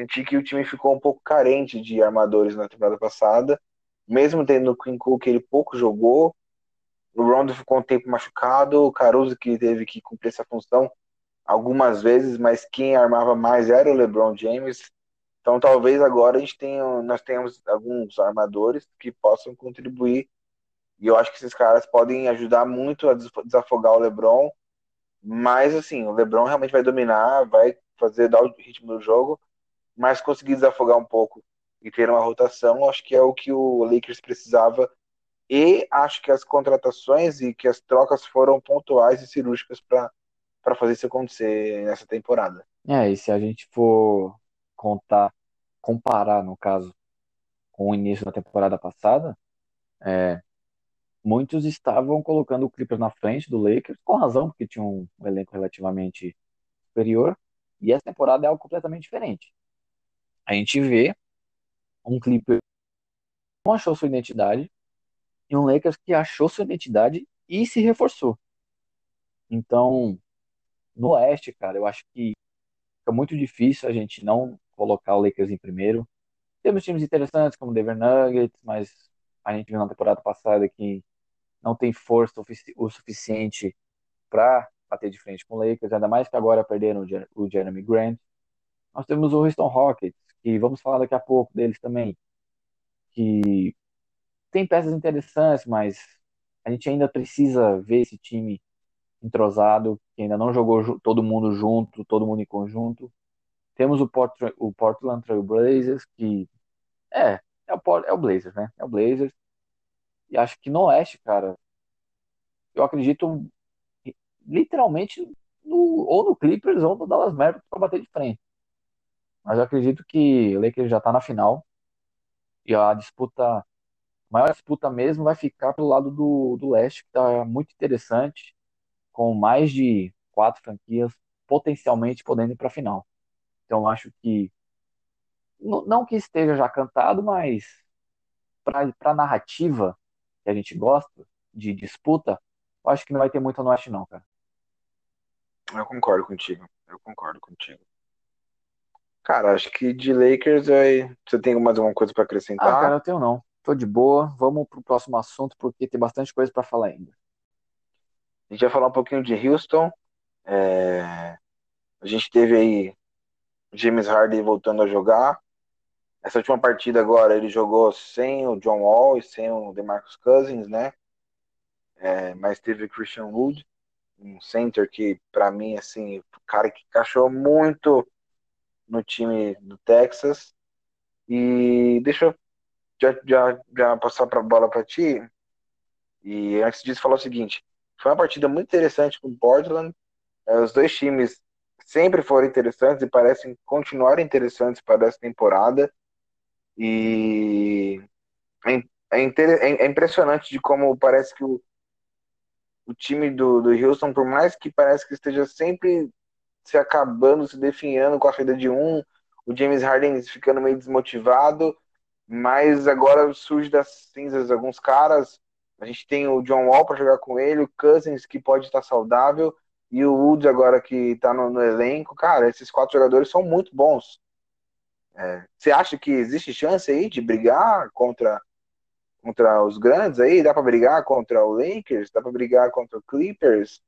B: senti que o time ficou um pouco carente de armadores na temporada passada, mesmo tendo o Quinn Cook, ele pouco jogou, o Rondo ficou um tempo machucado, o Caruso que teve que cumprir essa função algumas vezes, mas quem armava mais era o LeBron James. Então talvez agora a gente tenha, nós tenhamos alguns armadores que possam contribuir e eu acho que esses caras podem ajudar muito a desafogar o LeBron. Mas assim, o LeBron realmente vai dominar, vai fazer dar o ritmo do jogo mas conseguir desafogar um pouco e ter uma rotação, acho que é o que o Lakers precisava. E acho que as contratações e que as trocas foram pontuais e cirúrgicas para fazer isso acontecer nessa temporada.
A: É, e se a gente for contar, comparar, no caso, com o início da temporada passada, é, muitos estavam colocando o Clippers na frente do Lakers, com razão, porque tinha um elenco relativamente superior, e essa temporada é algo completamente diferente a gente vê um Clipper que não achou sua identidade e um Lakers que achou sua identidade e se reforçou. Então, no Oeste, cara, eu acho que fica muito difícil a gente não colocar o Lakers em primeiro. Temos times interessantes como o Denver Nuggets, mas a gente viu na temporada passada que não tem força o suficiente para bater de frente com o Lakers, ainda mais que agora perderam o Jeremy Grant. Nós temos o Houston Rockets, que vamos falar daqui a pouco deles também, que tem peças interessantes, mas a gente ainda precisa ver esse time entrosado, que ainda não jogou todo mundo junto, todo mundo em conjunto. Temos o, Port o Portland Trail Blazers, que é, é o, é o Blazers, né? É o Blazers. E acho que no Oeste, cara, eu acredito literalmente no, ou no Clippers ou no Dallas Mavericks para bater de frente. Mas eu acredito que o Lakers já está na final. E a disputa, a maior disputa mesmo vai ficar pelo lado do, do leste, que está muito interessante, com mais de quatro franquias potencialmente podendo ir para a final. Então acho que, não que esteja já cantado, mas para a narrativa que a gente gosta de disputa, acho que não vai ter muito no oeste não, cara.
B: Eu concordo contigo. Eu concordo contigo. Cara, acho que de Lakers aí. Você tem mais alguma coisa para acrescentar?
A: Ah, cara, eu tenho não. Tô de boa. Vamos pro próximo assunto, porque tem bastante coisa para falar ainda.
B: A gente vai falar um pouquinho de Houston. É... A gente teve aí James Harden voltando a jogar. Essa última partida agora ele jogou sem o John Wall e sem o DeMarcus Cousins, né? É... Mas teve Christian Wood, um center que para mim assim, cara que encaixou muito no time do Texas. E deixa eu já, já, já passar a bola para ti. E antes disso, falar o seguinte: foi uma partida muito interessante com o Portland. É, os dois times sempre foram interessantes e parecem continuar interessantes para essa temporada. E é, é, é, é impressionante de como parece que o, o time do, do Houston, por mais que parece que esteja sempre se acabando, se definhando com a saída de um, o James Harden ficando meio desmotivado, mas agora surge das cinzas alguns caras. A gente tem o John Wall para jogar com ele, o Cousins que pode estar saudável e o Woods agora que está no, no, elenco. Cara, esses quatro jogadores são muito bons. É, você acha que existe chance aí de brigar contra contra os grandes aí? Dá para brigar contra o Lakers? Dá para brigar contra o Clippers?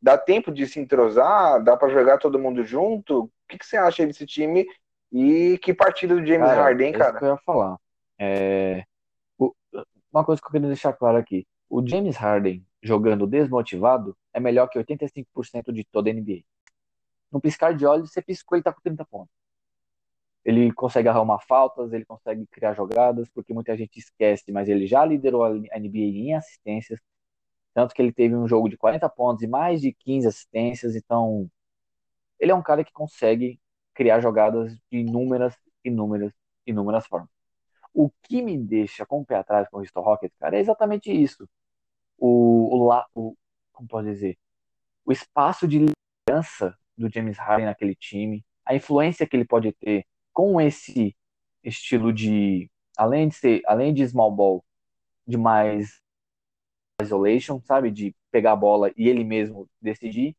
B: Dá tempo de se entrosar? Dá para jogar todo mundo junto? O que, que você acha desse time e que partida do James cara, Harden, cara?
A: Isso que eu ia falar. É... Uma coisa que eu queria deixar claro aqui: o James Harden jogando desmotivado é melhor que 85% de toda a NBA. No piscar de olhos, você piscou, ele tá com 30 pontos. Ele consegue arrumar faltas, ele consegue criar jogadas, porque muita gente esquece, mas ele já liderou a NBA em assistências, tanto que ele teve um jogo de 40 pontos e mais de 15 assistências, então ele é um cara que consegue criar jogadas de inúmeras, inúmeras, inúmeras formas. O que me deixa com o pé atrás com o Houston Rockets, cara, é exatamente isso. O, o, o como pode dizer, o espaço de liderança do James Harden naquele time, a influência que ele pode ter com esse estilo de, além de ser, além de small ball, de mais isolation, sabe, de pegar a bola e ele mesmo decidir.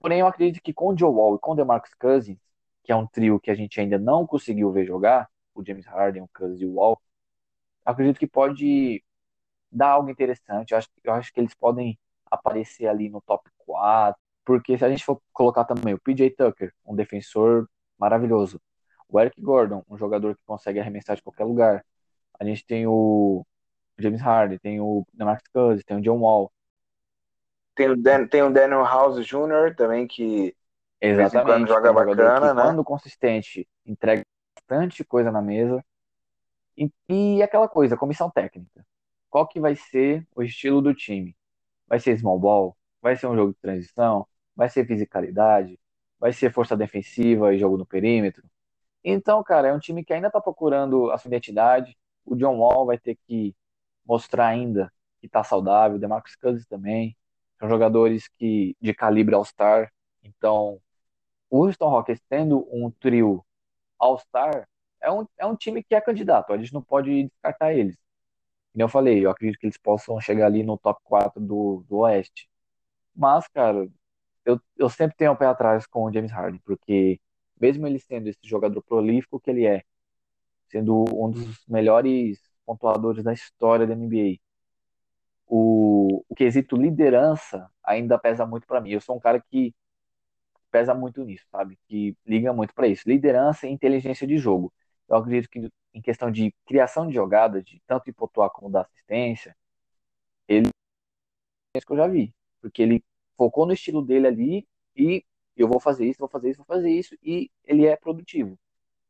A: Porém, eu acredito que com o Joe Wall e com o DeMarcus Cousins, que é um trio que a gente ainda não conseguiu ver jogar, o James Harden, o Cousins e o Wall, acredito que pode dar algo interessante. Eu acho, eu acho que eles podem aparecer ali no top 4, porque se a gente for colocar também o PJ Tucker, um defensor maravilhoso, o Eric Gordon, um jogador que consegue arremessar de qualquer lugar, a gente tem o James Harden, tem o DeMarcus Cousins, tem o John Wall.
B: Tem o, Dan, tem o Daniel House Jr. também, que
A: Exatamente, quando joga um bacana, né? Quando consistente, entrega bastante coisa na mesa. E, e aquela coisa, comissão técnica. Qual que vai ser o estilo do time? Vai ser small ball? Vai ser um jogo de transição? Vai ser fisicalidade? Vai ser força defensiva e jogo no perímetro? Então, cara, é um time que ainda está procurando a sua identidade. O John Wall vai ter que mostrar ainda que está saudável, DeMarcus Cousins também. São jogadores que de calibre All-Star. Então, o Houston Rockets tendo um trio All-Star é um, é um time que é candidato. A gente não pode descartar eles. Como eu falei, eu acredito que eles possam chegar ali no top 4 do, do Oeste. Mas, cara, eu, eu sempre tenho o um pé atrás com o James Harden, porque mesmo ele sendo esse jogador prolífico que ele é, sendo um dos melhores pontuadores da história da NBA, o, o quesito liderança ainda pesa muito para mim. Eu sou um cara que pesa muito nisso, sabe? Que liga muito para isso. Liderança e inteligência de jogo. Eu acredito que em questão de criação de jogadas, de tanto de pontuar como da assistência, ele é isso que eu já vi, porque ele focou no estilo dele ali e eu vou fazer isso, vou fazer isso, vou fazer isso, e ele é produtivo.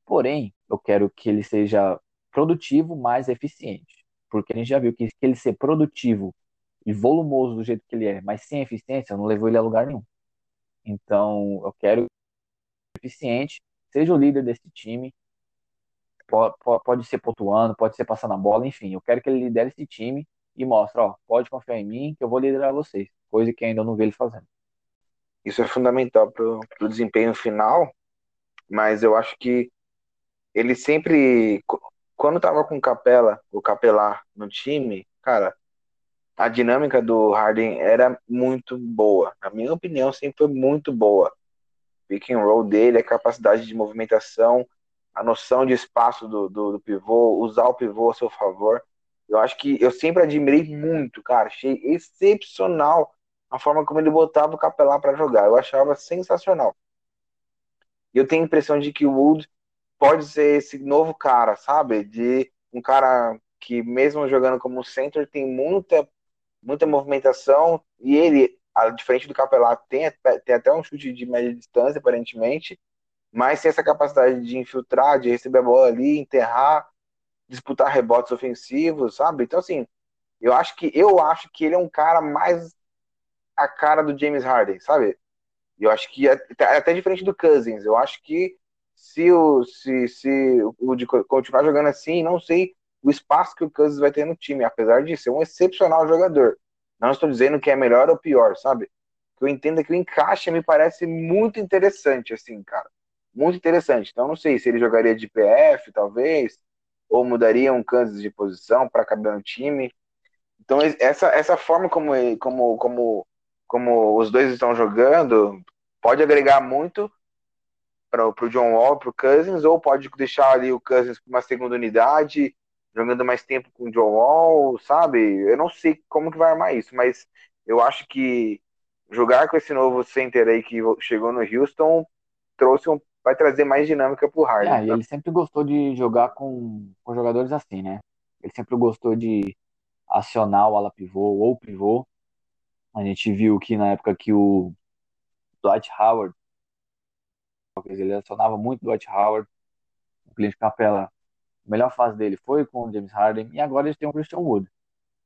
A: Porém, eu quero que ele seja produtivo, mais eficiente. Porque a gente já viu que, ele ser produtivo e volumoso do jeito que ele é, mas sem eficiência, não levou ele a lugar nenhum. Então, eu quero eficiente, seja o líder desse time, pode, ser pontuando, pode ser passando a bola, enfim, eu quero que ele lidere esse time e mostre, ó, pode confiar em mim que eu vou liderar vocês, coisa que ainda não vi ele fazendo.
B: Isso é fundamental para o desempenho final, mas eu acho que ele sempre, quando estava com o Capela, o Capelar no time, cara, a dinâmica do Harden era muito boa. Na minha opinião, sempre foi muito boa. Pick and roll dele, a capacidade de movimentação, a noção de espaço do, do, do, pivô, usar o pivô a seu favor. Eu acho que eu sempre admirei muito, cara. Achei excepcional a forma como ele botava o Capelá para jogar. Eu achava sensacional. E eu tenho a impressão de que o Wood pode ser esse novo cara, sabe? De um cara que, mesmo jogando como center, tem muita, muita movimentação. E ele, diferente do Capelá, tem, tem até um chute de média distância, aparentemente. Mas tem essa capacidade de infiltrar, de receber a bola ali, enterrar, disputar rebotes ofensivos, sabe? Então, assim, eu acho que eu acho que ele é um cara mais a cara do James Harden, sabe? Eu acho que é, é até diferente do Cousins. Eu acho que se o se, se o de continuar jogando assim, não sei o espaço que o Cousins vai ter no time, apesar de ser um excepcional jogador. Não estou dizendo que é melhor ou pior, sabe? Que eu entendo que o encaixe me parece muito interessante, assim, cara. muito interessante. Então, não sei se ele jogaria de PF, talvez, ou mudaria um Kansas de posição para caber no time. Então, essa, essa forma como, como, como, como os dois estão jogando pode agregar muito para o John Wall, para o Cousins, ou pode deixar ali o Cousins com uma segunda unidade, jogando mais tempo com o John Wall, sabe? Eu não sei como que vai armar isso, mas eu acho que jogar com esse novo center aí que chegou no Houston trouxe um, vai trazer mais dinâmica pro Harden.
A: É, tá? ele sempre gostou de jogar com, com jogadores assim, né? Ele sempre gostou de acionar o ala pivô ou pivô. A gente viu que na época que o Dwight Howard ele acionava muito o Dwight Howard. O Clint Capella, a melhor fase dele foi com o James Harden e agora eles têm o Christian Wood.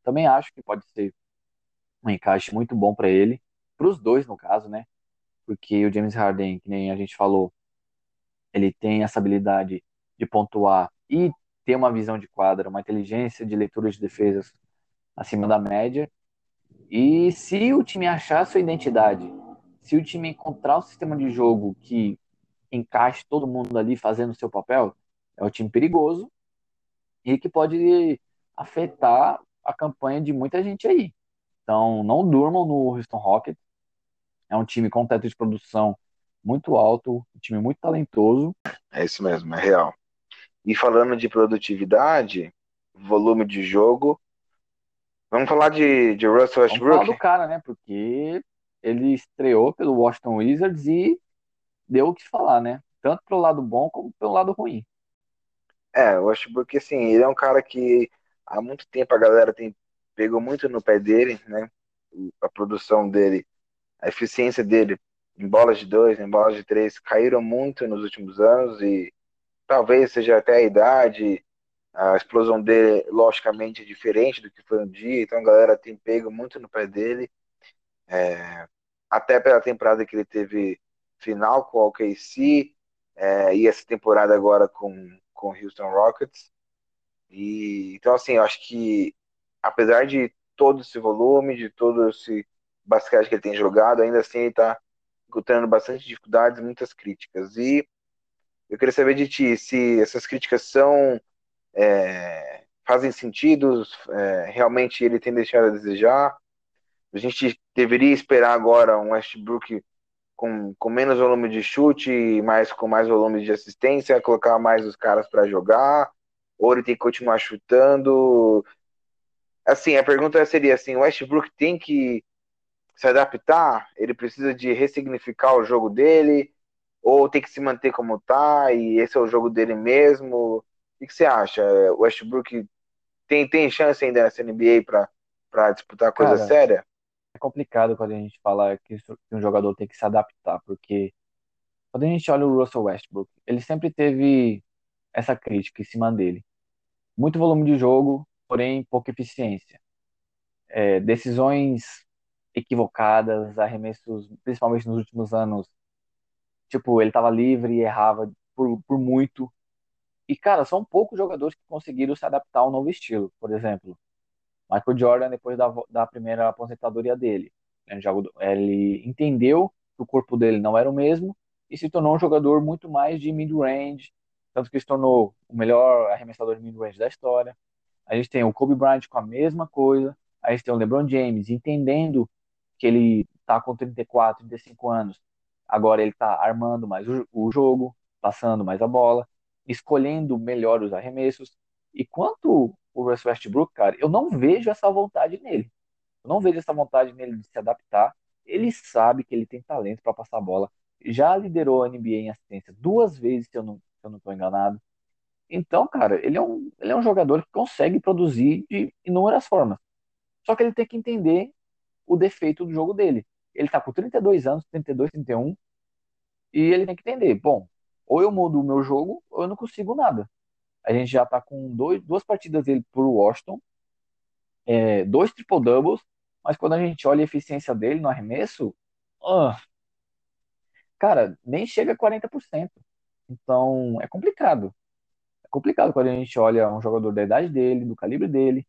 A: Também acho que pode ser um encaixe muito bom para ele, para os dois no caso, né? Porque o James Harden, que nem a gente falou, ele tem essa habilidade de pontuar e ter uma visão de quadra, uma inteligência de leitura de defesas acima da média. E se o time achar sua identidade, se o time encontrar um sistema de jogo que encaixe todo mundo ali fazendo o seu papel, é um time perigoso e que pode afetar a campanha de muita gente aí. Então, não durmam no Houston Rockets. É um time com teto de produção muito alto, um time muito talentoso.
B: É isso mesmo, é real. E falando de produtividade, volume de jogo, vamos falar de, de Russell Westbrook? Vamos
A: falar do cara, né? Porque ele estreou pelo Washington Wizards e deu o que falar, né? Tanto pelo lado bom como pelo lado ruim.
B: É, o Westbrook, assim, ele é um cara que há muito tempo a galera tem pegou muito no pé dele, né? A produção dele, a eficiência dele em bolas de dois, em bolas de três, caíram muito nos últimos anos e talvez seja até a idade, a explosão dele, logicamente, é diferente do que foi um dia, então a galera tem pego muito no pé dele, é, até pela temporada que ele teve final com o OKC é, e essa temporada agora com, com o Houston Rockets. E, então, assim, eu acho que apesar de todo esse volume, de todo esse basquete que ele tem jogado, ainda assim ele está encontrando bastante dificuldades, muitas críticas. E eu queria saber de ti se essas críticas são é, fazem sentido, é, realmente ele tem deixado a desejar. A gente deveria esperar agora um Westbrook com, com menos volume de chute, mais com mais volume de assistência, colocar mais os caras para jogar, ou ele tem que continuar chutando. Assim, a pergunta seria assim, o Westbrook tem que se adaptar? Ele precisa de ressignificar o jogo dele? Ou tem que se manter como tá e esse é o jogo dele mesmo? O que, que você acha? O Westbrook tem, tem chance ainda nessa NBA para disputar coisa Cara, séria?
A: Complicado quando a gente fala que um jogador tem que se adaptar, porque quando a gente olha o Russell Westbrook, ele sempre teve essa crítica em cima dele. Muito volume de jogo, porém pouca eficiência. É, decisões equivocadas, arremessos, principalmente nos últimos anos. Tipo, ele estava livre e errava por, por muito. E, cara, são poucos jogadores que conseguiram se adaptar ao novo estilo. Por exemplo, Michael Jordan, depois da, da primeira aposentadoria dele, ele entendeu que o corpo dele não era o mesmo e se tornou um jogador muito mais de mid-range, tanto que se tornou o melhor arremessador de mid-range da história. A gente tem o Kobe Bryant com a mesma coisa. A gente tem o LeBron James entendendo que ele está com 34, 35 anos. Agora ele está armando mais o, o, jogo, passando mais a bola, escolhendo melhor os arremessos. E quanto o Russell Westbrook, cara, eu não vejo essa vontade nele. Eu não vejo essa vontade nele de se adaptar. Ele sabe que ele tem talento para passar a bola. Já liderou a NBA em assistência duas vezes, se eu não estou enganado. Então, cara, ele é um, ele é um jogador que consegue produzir de inúmeras formas. Só que ele tem que entender o defeito do jogo dele. Ele tá com 32 anos, 32, 31, e ele tem que entender, bom, ou eu mudo o meu jogo, ou eu não consigo nada. A gente já tá com dois, duas partidas dele pro Washington, é, dois triple-doubles, mas quando a gente olha a eficiência dele no arremesso, uh, cara, nem chega a 40%. Então, é complicado. Complicado quando a gente olha um jogador da idade dele, do calibre dele,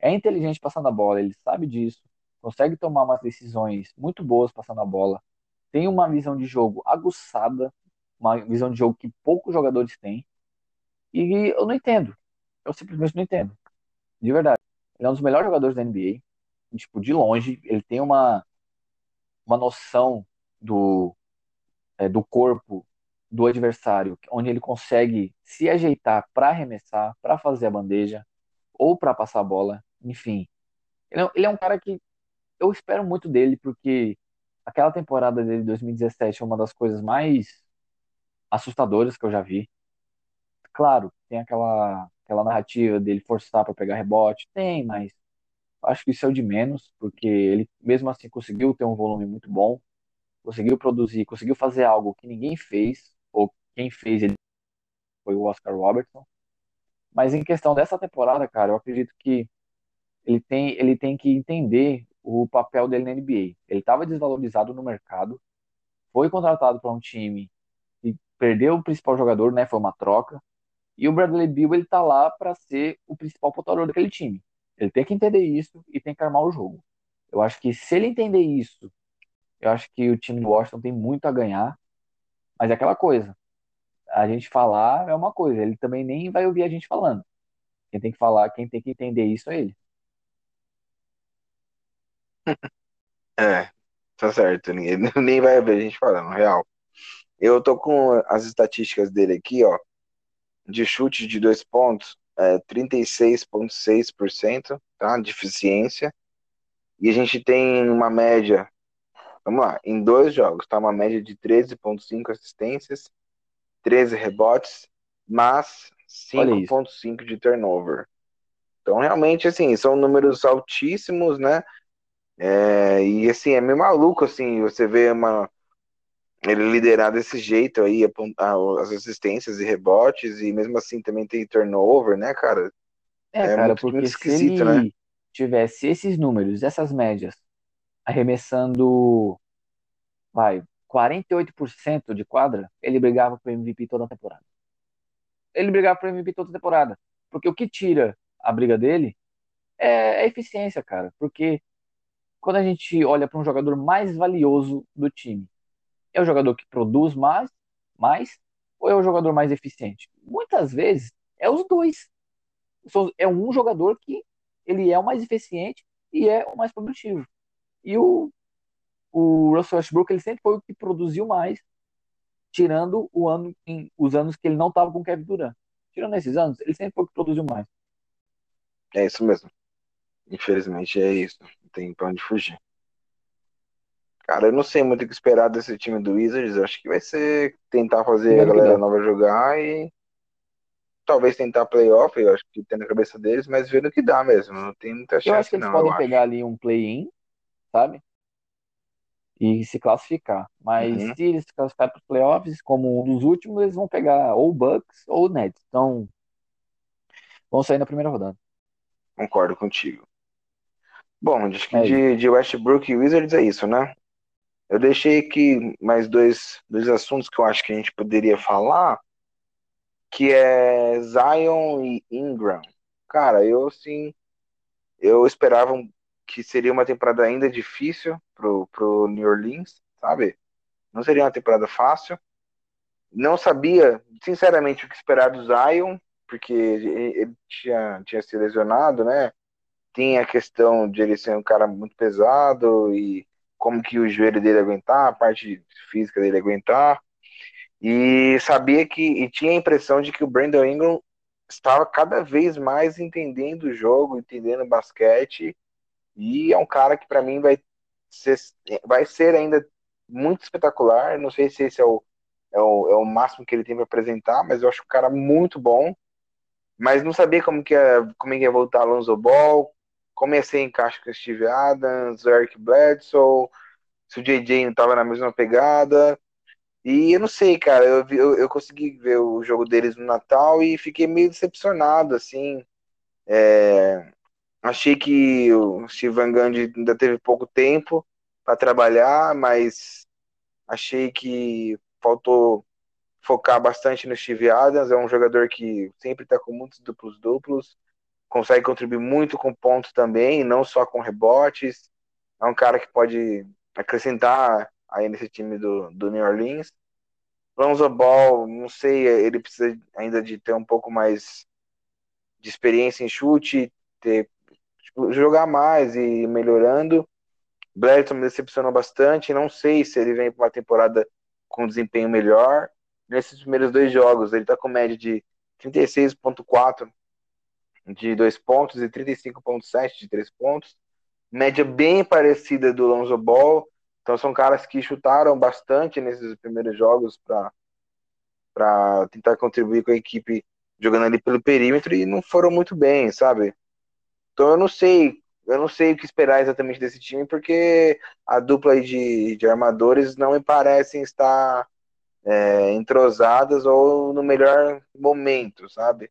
A: é inteligente passando a bola, ele sabe disso, consegue tomar umas decisões muito boas passando a bola, tem uma visão de jogo aguçada, uma visão de jogo que poucos jogadores têm. E eu não entendo. Eu simplesmente não entendo. De verdade. Ele é um dos melhores jogadores da NBA. Tipo, de longe, ele tem uma, uma noção do, é, do corpo do adversário, onde ele consegue se ajeitar para arremessar, para fazer a bandeja ou para passar a bola, enfim. Ele é, ele é, um cara que eu espero muito dele, porque aquela temporada dele de 2017 é uma das coisas mais assustadoras que eu já vi. Claro, tem aquela, aquela narrativa dele forçar para pegar rebote, tem, mas acho que isso é o de menos, porque ele mesmo assim conseguiu ter um volume muito bom, conseguiu produzir, conseguiu fazer algo que ninguém fez, ou quem fez ele foi o Oscar Robertson. Mas em questão dessa temporada, cara, eu acredito que ele tem, ele tem que entender o papel dele na NBA. Ele estava desvalorizado no mercado, foi contratado para um time e perdeu o principal jogador, né? Foi uma troca. E o Bradley Beal ele tá lá para ser o principal pontuador daquele time. Ele tem que entender isso e tem que armar o jogo. Eu acho que se ele entender isso, eu acho que o time do Washington tem muito a ganhar mas é aquela coisa. A gente falar é uma coisa, ele também nem vai ouvir a gente falando. Quem tem que falar, quem tem que entender isso é ele.
B: É, tá certo. Ninguém, (laughs) nem vai ouvir a gente falando, real. Eu tô com as estatísticas dele aqui, ó. De chute de dois pontos, é 36,6%, tá? De eficiência. E a gente tem uma média Vamos lá, em dois jogos, tá uma média de 13,5 assistências, 13 rebotes, mas 5,5 de turnover. Então, realmente, assim, são números altíssimos, né? É, e, assim, é meio maluco, assim, você vê uma, ele liderar desse jeito aí, as assistências e rebotes, e mesmo assim também tem turnover, né, cara?
A: É, é cara, muito, porque muito esquisito, se ele né? tivesse esses números, essas médias, arremessando, vai, 48% de quadra, ele brigava pro MVP toda a temporada. Ele brigava pro MVP toda a temporada. Porque o que tira a briga dele é a eficiência, cara. Porque quando a gente olha para um jogador mais valioso do time, é o jogador que produz mais, mais ou é o jogador mais eficiente? Muitas vezes é os dois. É um jogador que ele é o mais eficiente e é o mais produtivo. E o, o Russell Westbrook ele sempre foi o que produziu mais, tirando o ano, em, os anos que ele não estava com o Kevin Durant. Tirando esses anos, ele sempre foi o que produziu mais.
B: É isso mesmo. Infelizmente é isso. Não tem pra onde fugir. Cara, eu não sei muito o que esperar desse time do Wizards. Eu acho que vai ser tentar fazer a galera nova jogar e talvez tentar playoff. Eu acho que tem na cabeça deles, mas vendo que dá mesmo. Não tem muita chance,
A: eu acho que
B: eles
A: não, podem pegar acho. ali um play-in sabe? E se classificar. Mas uhum. se eles se classificarem para os playoffs, como um dos últimos, eles vão pegar ou Bucks ou Nets. Então, vão sair na primeira rodada.
B: Concordo contigo. Bom, acho que é de, de Westbrook e Wizards é isso, né? Eu deixei aqui mais dois, dois assuntos que eu acho que a gente poderia falar, que é Zion e Ingram. Cara, eu assim, eu esperava que seria uma temporada ainda difícil pro, pro New Orleans, sabe? Não seria uma temporada fácil. Não sabia, sinceramente, o que esperar do Zion, porque ele tinha, tinha se lesionado, né? Tinha a questão de ele ser um cara muito pesado e como que o joelho dele aguentar, a parte física dele aguentar. E sabia que, e tinha a impressão de que o Brandon Ingram estava cada vez mais entendendo o jogo, entendendo o basquete e é um cara que para mim vai ser, vai ser ainda muito espetacular. Não sei se esse é o, é o, é o máximo que ele tem para apresentar, mas eu acho o cara muito bom. Mas não sabia como que ia, como ia voltar Alonso Ball, como ia ser encaixe com o Steve Adams, o Eric Bledsoe, se o JJ não estava na mesma pegada. E eu não sei, cara, eu, eu, eu, consegui ver o jogo deles no Natal e fiquei meio decepcionado, assim. É, Achei que o Steve Gandhi ainda teve pouco tempo para trabalhar, mas achei que faltou focar bastante no Steve Adams. É um jogador que sempre está com muitos duplos duplos, consegue contribuir muito com pontos também, não só com rebotes. É um cara que pode acrescentar aí nesse time do, do New Orleans. Lonzo Ball, não sei, ele precisa ainda de ter um pouco mais de experiência em chute, ter, tipo, jogar mais e melhorando. Bledson me decepcionou bastante, não sei se ele vem para uma temporada com desempenho melhor. Nesses primeiros dois jogos, ele está com média de 36,4 de dois pontos e 35,7 de três pontos. Média bem parecida do Lonzo Ball. Então são caras que chutaram bastante nesses primeiros jogos para tentar contribuir com a equipe jogando ali pelo perímetro e não foram muito bem, sabe? Então eu não sei, eu não sei o que esperar exatamente desse time, porque a dupla de, de armadores não me parecem estar é, entrosadas ou no melhor momento, sabe?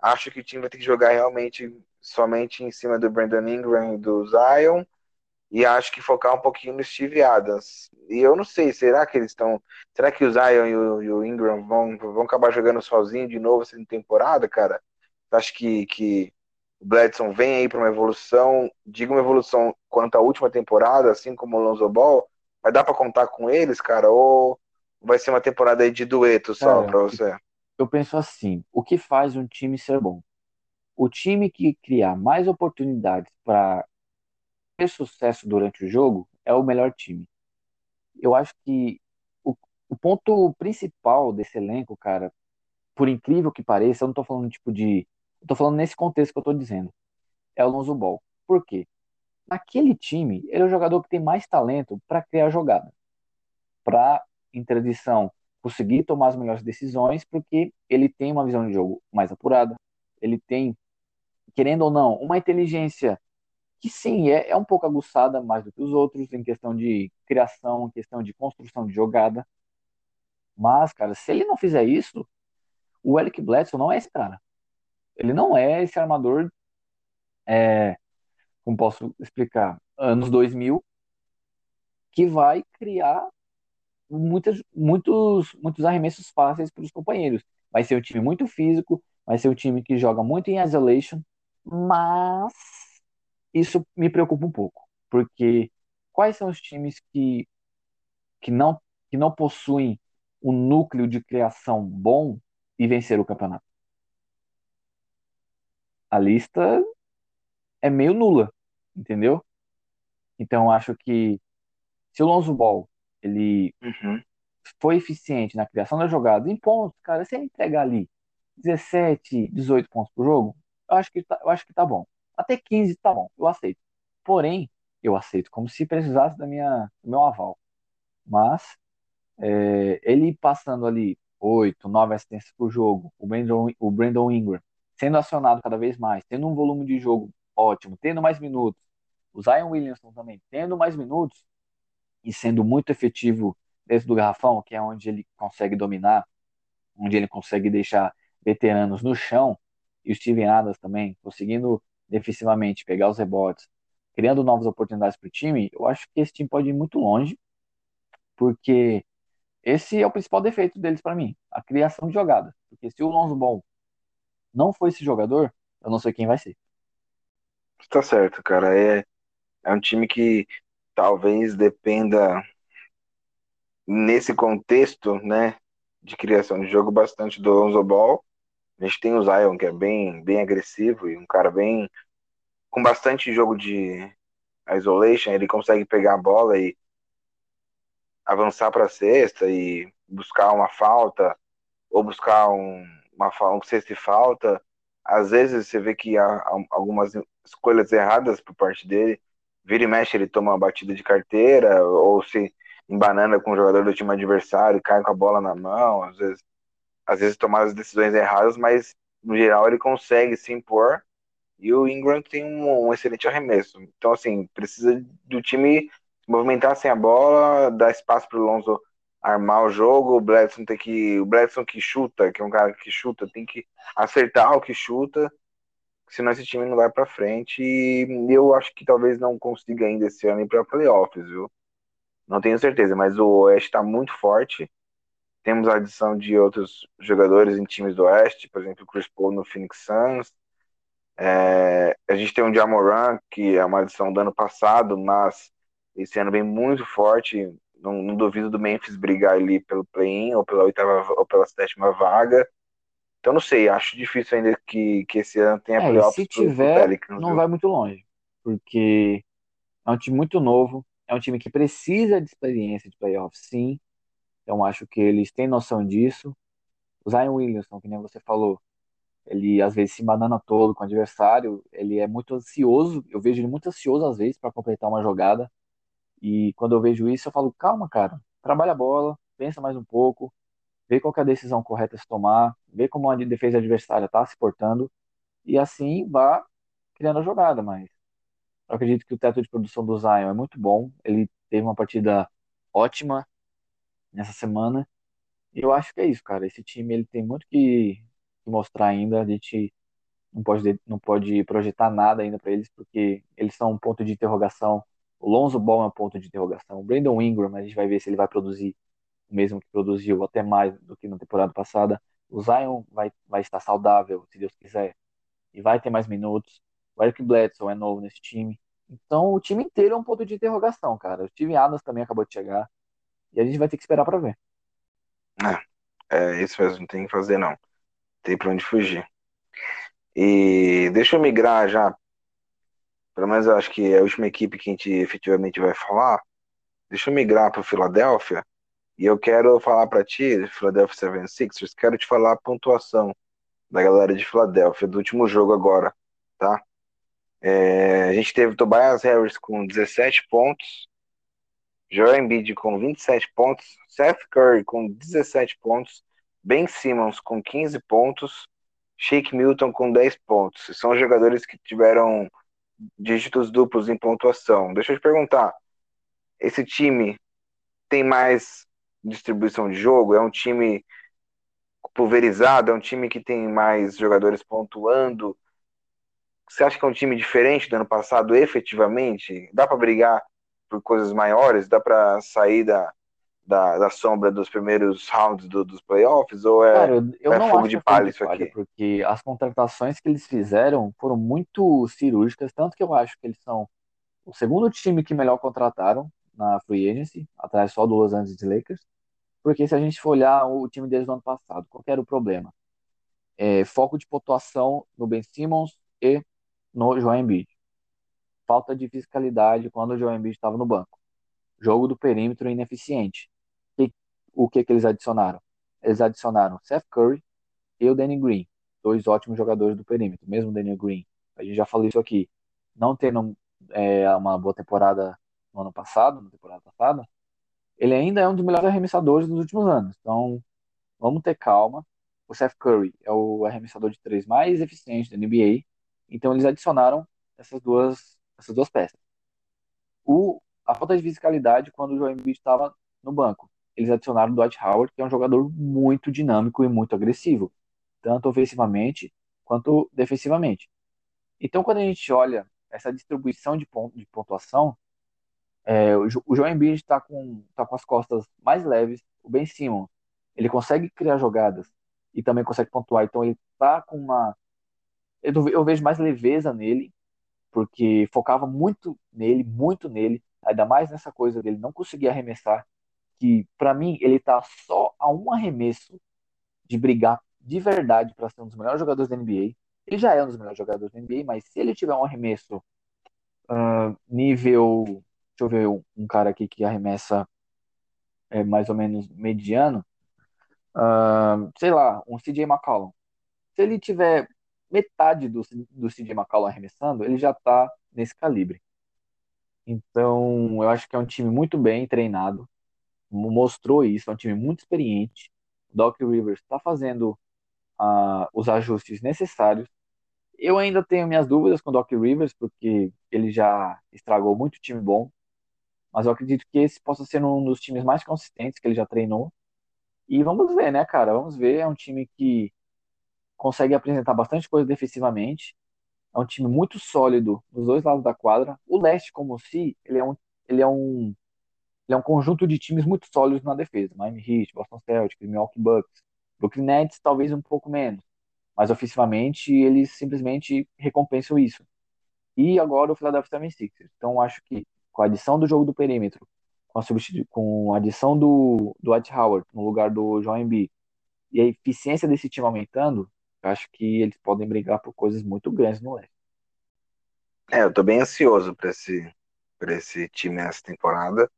B: Acho que o time vai ter que jogar realmente somente em cima do Brandon Ingram e do Zion. E acho que focar um pouquinho no Steve Adams. E eu não sei, será que eles estão. Será que o Zion e o, e o, Ingram vão, vão acabar jogando sozinho de novo essa temporada, cara? Acho que, que o Bledson vem aí para uma evolução, digo uma evolução quanto à última temporada, assim como o Lonzo Ball. Vai dar para contar com eles, cara? Ou vai ser uma temporada aí de dueto só para você?
A: Eu penso assim: o que faz um time ser bom? O time que criar mais oportunidades para ter sucesso durante o jogo é o melhor time. Eu acho que o, o ponto principal desse elenco, cara, por incrível que pareça, eu não tô falando tipo de. Eu tô falando nesse contexto que eu tô dizendo. É o Lonzo Ball. Por quê? Naquele time, ele é o jogador que tem mais talento para criar jogada. Para, em tradição, conseguir tomar as melhores decisões, porque ele tem uma visão de jogo mais apurada, ele tem, querendo ou não, uma inteligência que sim, é, é um pouco aguçada mais do que os outros em questão de criação, em questão de construção de jogada. Mas, cara, se ele não fizer isso, o Eric Bledsoe não é esse cara. Ele não é esse armador, é, como posso explicar, anos 2000, que vai criar muitas, muitos, muitos arremessos fáceis para os companheiros. Vai ser um time muito físico, vai ser um time que joga muito em isolation, mas isso me preocupa um pouco, porque quais são os times que, que, não, que não possuem um núcleo de criação bom e vencer o campeonato? A lista é meio nula, entendeu? Então acho que se o Lonzo Ball ele uhum. foi eficiente na criação da jogada em pontos, cara, se ele entregar ali 17, 18 pontos por jogo, eu acho que tá, eu acho que tá bom. Até 15 tá bom, eu aceito. Porém, eu aceito como se precisasse da minha, do meu aval. Mas é, ele passando ali 8, 9 assistências por jogo, o Brandon, o Brandon Ingram sendo acionado cada vez mais, tendo um volume de jogo ótimo, tendo mais minutos, o Zion Williamson também tendo mais minutos, e sendo muito efetivo dentro do garrafão, que é onde ele consegue dominar, onde ele consegue deixar veteranos no chão, e o Steven Adams também conseguindo defensivamente pegar os rebotes, criando novas oportunidades para o time, eu acho que esse time pode ir muito longe, porque esse é o principal defeito deles para mim, a criação de jogadas. Porque se o Lonzo Ball não for esse jogador, eu não sei quem vai ser.
B: Tá certo, cara. É, é um time que talvez dependa nesse contexto, né, de criação de jogo bastante do Lonzo Ball. A gente tem o Zion que é bem, bem agressivo e um cara bem com bastante jogo de isolation, ele consegue pegar a bola e avançar para a cesta e buscar uma falta ou buscar um, uma um cesta e falta. Às vezes você vê que há algumas escolhas erradas por parte dele vira e mexe, ele toma uma batida de carteira, ou se embanana com o jogador do time adversário, cai com a bola na mão, às vezes, às vezes tomar as decisões erradas, mas no geral ele consegue se impor. E o Ingram tem um, um excelente arremesso. Então, assim, precisa do time movimentar sem a bola, dar espaço para o Lonzo armar o jogo, o Bledson tem que. O Bledson que chuta, que é um cara que chuta, tem que acertar o que chuta senão esse time não vai para frente e eu acho que talvez não consiga ainda esse ano ir para playoffs, viu? Não tenho certeza, mas o Oeste está muito forte. Temos a adição de outros jogadores em times do Oeste, por exemplo, o Chris Paul no Phoenix Suns. É, a gente tem o Jamoran, que é uma adição do ano passado, mas esse ano vem muito forte, não, não, duvido do Memphis brigar ali pelo play-in ou pela oitava ou pela sétima vaga. Então não sei, acho difícil ainda que, que esse ano tenha
A: é,
B: playoffs
A: se tiver, Pelicans, não viu? vai muito longe, porque é um time muito novo, é um time que precisa de experiência de playoffs, sim. Então acho que eles têm noção disso. O Zion Williamson, que nem você falou, ele às vezes se banana todo com o adversário, ele é muito ansioso, eu vejo ele muito ansioso às vezes para completar uma jogada. E quando eu vejo isso, eu falo, calma, cara, trabalha a bola, pensa mais um pouco, vê qual é a decisão correta a se tomar, vê como a defesa adversária está se portando, e assim vá criando a jogada, mas eu acredito que o teto de produção do Zion é muito bom, ele teve uma partida ótima nessa semana, e eu acho que é isso, cara, esse time ele tem muito que mostrar ainda, a gente não pode, não pode projetar nada ainda para eles, porque eles são um ponto de interrogação. O Lonzo Ball é um ponto de interrogação. O Brandon Ingram, a gente vai ver se ele vai produzir o mesmo que produziu, até mais do que na temporada passada. O Zion vai, vai estar saudável, se Deus quiser, e vai ter mais minutos. O Eric Bledsoe é novo nesse time. Então, o time inteiro é um ponto de interrogação, cara. O Steve Adams também acabou de chegar. E a gente vai ter que esperar para ver.
B: É, é isso mesmo, não tem que fazer, não tem para onde fugir. E deixa eu migrar já, pelo menos eu acho que é a última equipe que a gente efetivamente vai falar. Deixa eu migrar para o Philadelphia. E eu quero falar para ti, Philadelphia 76ers, quero te falar a pontuação da galera de Filadélfia do último jogo agora, tá? É, a gente teve Tobias Harris com 17 pontos, Joel Embiid com 27 pontos, Seth Curry com 17 pontos, Ben Simmons com 15 pontos, Shake Milton com 10 pontos. São jogadores que tiveram dígitos duplos em pontuação. Deixa eu te perguntar, esse time tem mais distribuição de jogo? É um time pulverizado? É um time que tem mais jogadores pontuando? Você acha que é um time diferente do ano passado, efetivamente? Dá para brigar por coisas maiores? Dá para sair da, da, da sombra dos primeiros rounds do, dos playoffs? Ou é,
A: Cara, eu,
B: é
A: não
B: fogo
A: acho
B: de
A: é
B: palha isso aqui?
A: porque as contratações que eles fizeram foram muito cirúrgicas, tanto que eu acho que eles são o segundo time que melhor contrataram na free agency, atrás só do Los Angeles Lakers, porque se a gente for olhar o time deles no ano passado, qual era o problema? É, foco de pontuação no Ben Simmons e no Joel Embiid. Falta de fiscalidade quando o Joel Embiid estava no banco. Jogo do perímetro ineficiente o que, que eles adicionaram? Eles adicionaram Seth Curry e o Danny Green, dois ótimos jogadores do perímetro, mesmo o Danny Green. A gente já falou isso aqui. Não tendo é, uma boa temporada no ano passado, na temporada passada, ele ainda é um dos melhores arremessadores dos últimos anos. Então, vamos ter calma. O Seth Curry é o arremessador de três mais eficiente da NBA. Então, eles adicionaram essas duas, essas duas peças. O, a falta de fisicalidade quando o Joel Embiid estava no banco eles adicionaram o Dwight Howard, que é um jogador muito dinâmico e muito agressivo, tanto ofensivamente quanto defensivamente. Então, quando a gente olha essa distribuição de, ponto, de pontuação, é, o, João Embiid está com, tá com as costas mais leves, o Ben Simmons, ele consegue criar jogadas e também consegue pontuar, então ele está com uma... Eu, eu vejo mais leveza nele, porque focava muito nele, muito nele, ainda mais nessa coisa dele não conseguir arremessar que, para mim, ele tá só a um arremesso de brigar de verdade para ser um dos melhores jogadores da NBA. Ele já é um dos melhores jogadores da NBA, mas se ele tiver um arremesso uh, nível. Eu ver um, cara aqui que arremessa é, mais ou menos mediano. Uh, sei lá, um CJ McCollum. Se ele tiver metade do, do CJ McCollum arremessando, ele já tá nesse calibre. Então, eu acho que é um time muito bem treinado mostrou isso, é um time muito experiente. Doc Rivers está fazendo uh, os ajustes necessários. Eu ainda tenho minhas dúvidas com o Doc Rivers, porque ele já estragou muito time bom, mas eu acredito que esse possa ser um dos times mais consistentes que ele já treinou. E vamos ver, né, cara? Vamos ver. É um time que consegue apresentar bastante coisa defensivamente. É um time muito sólido dos dois lados da quadra. O leste, como se, ele é um, ele é um ele é um conjunto de times muito sólidos na defesa. Miami Heat, Boston Celtics, Milwaukee Bucks, Brooklyn Nets talvez um pouco menos, mas ofensivamente eles simplesmente recompensam isso. E agora o Philadelphia 76ers. Então acho que com a adição do jogo do perímetro, com a, com a adição do, do Dwight Howard no lugar do João Embiid e a eficiência desse time aumentando, acho que eles podem brigar por coisas muito grandes no leste.
B: É, eu tô bem ansioso para esse, pra esse time nessa temporada.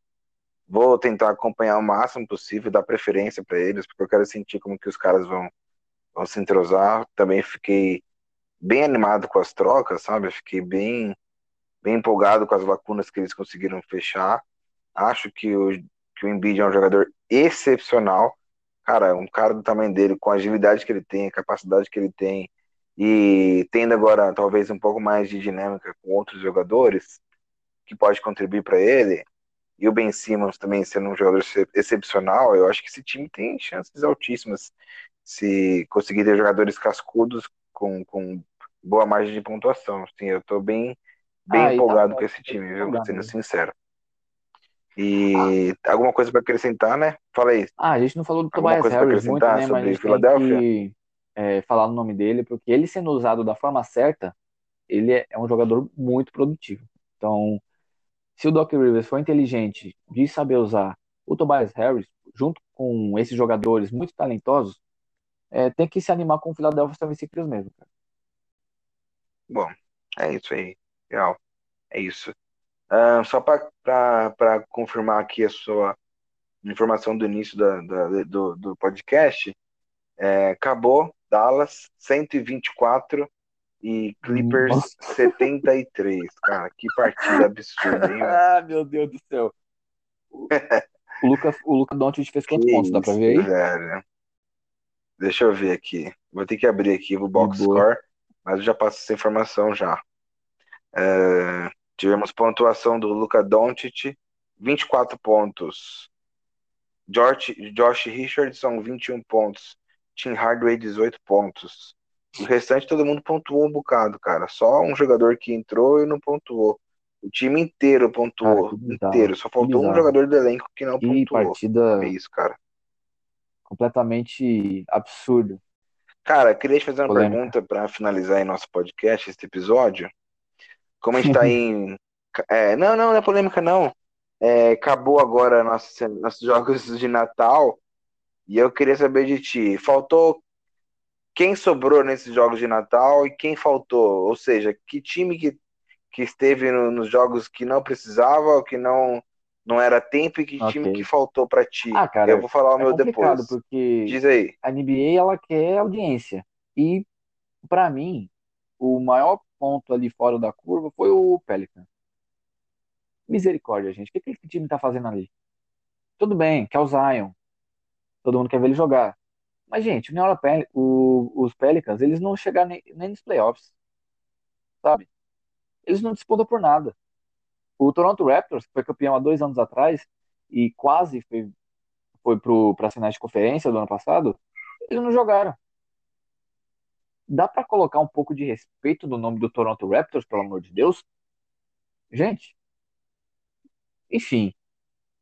B: Vou tentar acompanhar o máximo possível, dar preferência para eles, porque eu quero sentir como que os caras vão, vão se entrosar. Também fiquei bem animado com as trocas, sabe? Fiquei bem, bem empolgado com as lacunas que eles conseguiram fechar. Acho que o, que o Embiid é um jogador excepcional. Cara, um cara do tamanho dele, com a agilidade que ele tem, a capacidade que ele tem, e tendo agora talvez um pouco mais de dinâmica com outros jogadores, que pode contribuir para ele, e o Ben Simmons também sendo um jogador excepcional, eu acho que esse time tem chances altíssimas se conseguir ter jogadores cascudos com, com boa margem de pontuação. Sim, eu tô bem, bem ah, empolgado tá com esse time, viu? Sendo sincero. E ah. alguma coisa para acrescentar, né? Fala aí.
A: Ah, a gente não falou do Tobias Harris muito, né? Mas a gente tem que é, falar o nome dele, porque ele sendo usado da forma certa, ele é, é um jogador muito produtivo. Então, se o Doc Rivers for inteligente de saber usar o Tobias Harris, junto com esses jogadores muito talentosos, é, tem que se animar com o Philadelphia 76ers mesmo. Cara.
B: Bom, é isso aí. Real. É isso. Uh, só para confirmar aqui a sua informação do início da, da do, do podcast, é, acabou Dallas 124 e Clippers Nossa. 73. Cara, que partida absurda, hein? (laughs)
A: ah, meu Deus do céu. O Luca, o Luca Doncic fez quantos que pontos? Dá pra ver aí?
B: Velho. Deixa eu ver aqui. Vou ter que abrir aqui o box score, mas eu já passo essa informação já. É, tivemos pontuação do Luca Doncic, 24 pontos. George, Josh Richardson, 21 pontos. Tim Hardaway, 18 pontos. O restante todo mundo pontuou um bocado, cara. Só um jogador que entrou e não pontuou. O time inteiro pontuou. Cara, inteiro. Só faltou um jogador do elenco que não que pontuou.
A: partida
B: é isso, cara.
A: Completamente absurdo.
B: Cara, queria te fazer uma Polêmica. pergunta para finalizar em nosso podcast, este episódio. Como a gente tá em. É, não, não, não é polêmica, não. É, acabou agora nossos, nossos (laughs) jogos de Natal. E eu queria saber de ti. Faltou quem sobrou nesses jogos de Natal e quem faltou? Ou seja, que time que, que esteve no, nos jogos que não precisava, que não não era tempo e que okay. time que faltou para ti?
A: Ah, cara,
B: eu vou falar o
A: é
B: meu depois.
A: Porque
B: Diz aí.
A: A NBA ela quer audiência e para mim o maior ponto ali fora da curva foi o Pelican. Misericórdia, gente. O que, que esse time tá fazendo ali? Tudo bem, que é o Zion. Todo mundo quer ver ele jogar. Mas, gente, o Pel o, os Pelicans, eles não chegaram nem, nem nos playoffs. Sabe? Eles não disputam por nada. O Toronto Raptors, que foi campeão há dois anos atrás e quase foi, foi para a finais de conferência do ano passado, eles não jogaram. Dá para colocar um pouco de respeito no nome do Toronto Raptors, pelo amor de Deus? Gente, enfim,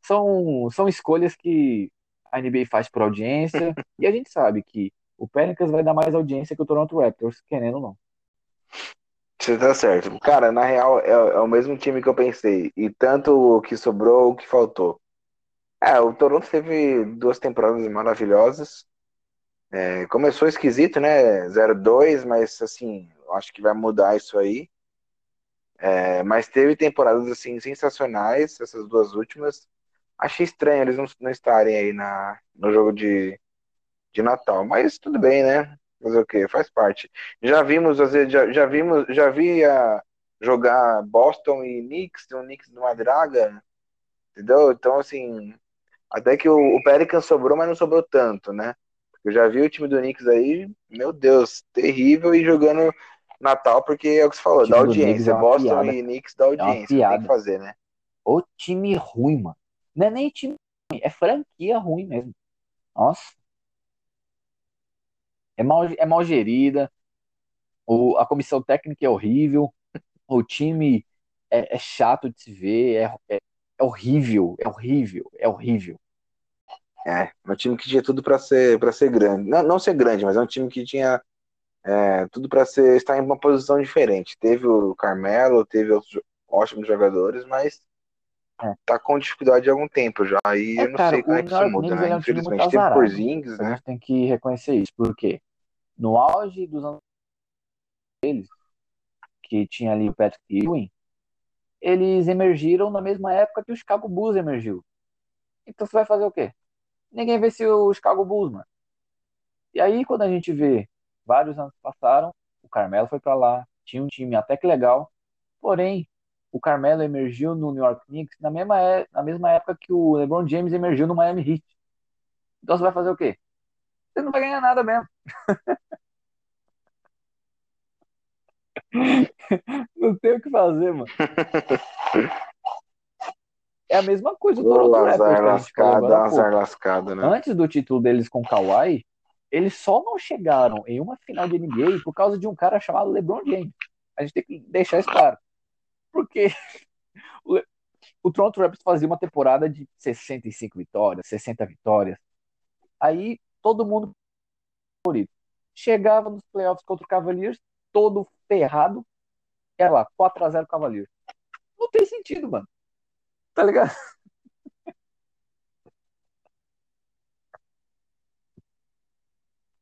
A: são, são escolhas que a NBA faz por audiência, (laughs) e a gente sabe que o Pelicans vai dar mais audiência que o Toronto Raptors, querendo ou não.
B: Você tá certo. Cara, na real, é, é, o mesmo time que eu pensei. E tanto o que sobrou, o que faltou. É, o Toronto teve duas temporadas maravilhosas. É, começou esquisito, né? 0-2, mas assim, acho que vai mudar isso aí. É, mas teve temporadas assim sensacionais, essas duas últimas. Achei estranho eles não, não estarem aí na, no jogo de, de Natal, mas tudo bem, né? Fazer o quê? Faz parte. Já vimos, às vezes, já, já vimos, já vi a jogar Boston e Knicks, o Knicks numa draga, entendeu? Então, assim, até que o, o Pelican sobrou, mas não sobrou tanto, né? Eu já vi o time do Knicks aí, meu Deus, terrível e jogando Natal, porque é o que você falou, da audiência. É Boston piada. e Knicks da é audiência, é tem que fazer, né?
A: O time ruim, mano. Não é nem time ruim, é franquia ruim mesmo. Nossa. É mal, é mal gerida. O, a comissão técnica é horrível. O time é, é chato de se ver. É, é, é, horrível. É horrível. É horrível.
B: É, um time que tinha tudo para ser para ser grande. Não, não ser grande, mas é um time que tinha é, tudo para ser estar em uma posição diferente. Teve o Carmelo, teve outros ótimos jogadores, mas é. tá com dificuldade há algum tempo já. E é, eu não
A: cara,
B: sei como é que isso muda, né? É Infelizmente teve Porzingis, né?
A: A gente tem que reconhecer isso, porque no auge dos anos deles, que tinha ali o Patrick Ewing, eles emergiram na mesma época que o Chicago Bulls emergiu. Então você vai fazer o quê? Ninguém se o Chicago Bulls, mano. E aí, quando a gente vê, vários anos passaram, o Carmelo foi para lá, tinha um time até que legal, porém, o Carmelo emergiu no New York Knicks na mesma, é, na mesma época que o LeBron James emergiu no Miami Heat. Então você vai fazer o quê? Você não vai ganhar nada mesmo. (laughs) não tem o que fazer, mano. (laughs) É a mesma coisa do
B: Toronto Raptors. Lascada, azar lascada, né?
A: Antes do título deles com o Kawhi, eles só não chegaram em uma final de NBA por causa de um cara chamado LeBron James. A gente tem que deixar isso claro. Porque (laughs) o, o Toronto Raptors fazia uma temporada de 65 vitórias, 60 vitórias. Aí todo mundo favorito. Chegava nos playoffs contra o Cavaliers, todo ferrado. Era lá, 4x0 Cavaliers. Não tem sentido, mano. Tá ligado?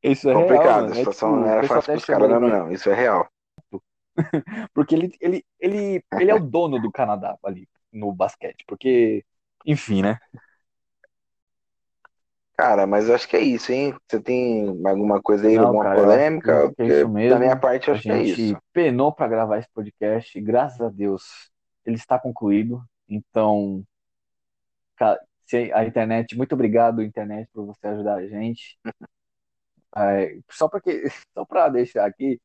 A: Isso é
B: complicado,
A: real,
B: a situação tipo, não é fácil pros caras não, não, isso é real. (laughs)
A: porque ele, ele, ele, ele é o dono do Canadá ali no basquete, porque, enfim, né?
B: Cara, mas eu acho que é isso, hein? Você tem alguma coisa aí, não, alguma cara, polêmica?
A: É isso mesmo.
B: Da minha parte, eu acho que é isso. A
A: gente penou para gravar esse podcast, graças a Deus ele está concluído. Então, a internet, muito obrigado, internet, por você ajudar a gente. É, só porque, (laughs) só para deixar aqui,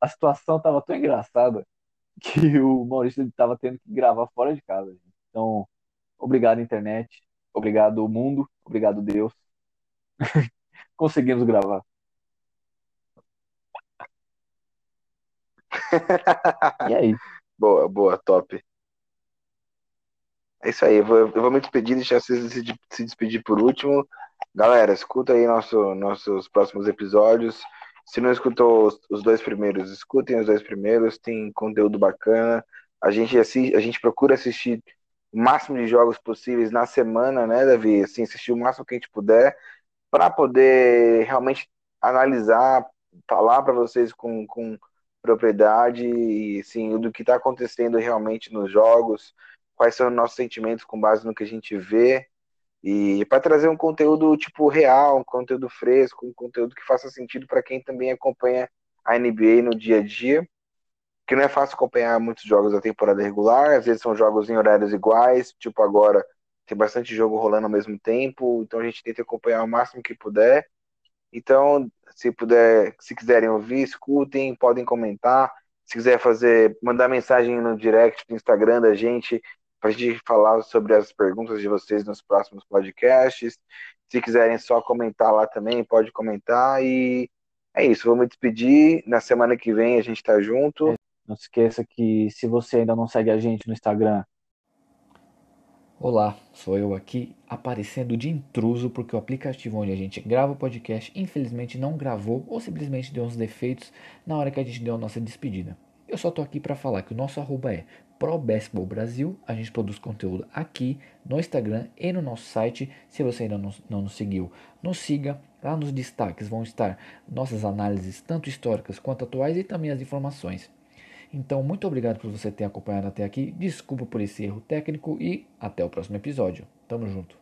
A: a situação tava tão engraçada (laughs) que o Maurício estava tendo que gravar fora de casa. Então, obrigado, internet. Obrigado, mundo. Obrigado, Deus. (laughs) Conseguimos gravar. e aí?
B: Boa, boa, top. É isso aí, eu vou, eu vou me despedir, deixar vocês se, se despedir por último. Galera, escuta aí nosso, nossos próximos episódios. Se não escutou os, os, dois primeiros, escutem os dois primeiros, tem conteúdo bacana. A gente, assiste, a gente procura assistir o máximo de jogos possíveis na semana, né, Davi? Assim, assistir o máximo que a gente puder, para poder realmente analisar, falar para vocês com, com propriedade, e, assim, do que está acontecendo realmente nos jogos quais são os nossos sentimentos com base no que a gente vê e para trazer um conteúdo tipo real, um conteúdo fresco, um conteúdo que faça sentido para quem também acompanha a NBA no dia a dia, que não é fácil acompanhar muitos jogos da temporada regular, às vezes são jogos em horários iguais, tipo agora tem bastante jogo rolando ao mesmo tempo, então a gente tenta acompanhar o máximo que puder. Então, se puder, se quiserem ouvir, escutem, podem comentar. Se quiser fazer, mandar mensagem no direct do Instagram da gente, para a gente falar sobre as perguntas de vocês nos próximos podcasts. Se quiserem só comentar lá também, pode comentar. E é isso, vou me despedir. Na semana que vem a gente está junto.
A: Não se esqueça que se você ainda não segue a gente no Instagram. Olá, sou eu aqui aparecendo de intruso porque o aplicativo onde a gente grava o podcast infelizmente não gravou ou simplesmente deu uns defeitos na hora que a gente deu a nossa despedida. Eu só tô aqui para falar que o nosso arroba é Pro Brasil. A gente produz conteúdo aqui no Instagram e no nosso site. Se você ainda não, não nos seguiu, nos siga. Lá nos destaques vão estar nossas análises, tanto históricas quanto atuais, e também as informações. Então, muito obrigado por você ter acompanhado até aqui. Desculpa por esse erro técnico e até o próximo episódio. Tamo junto.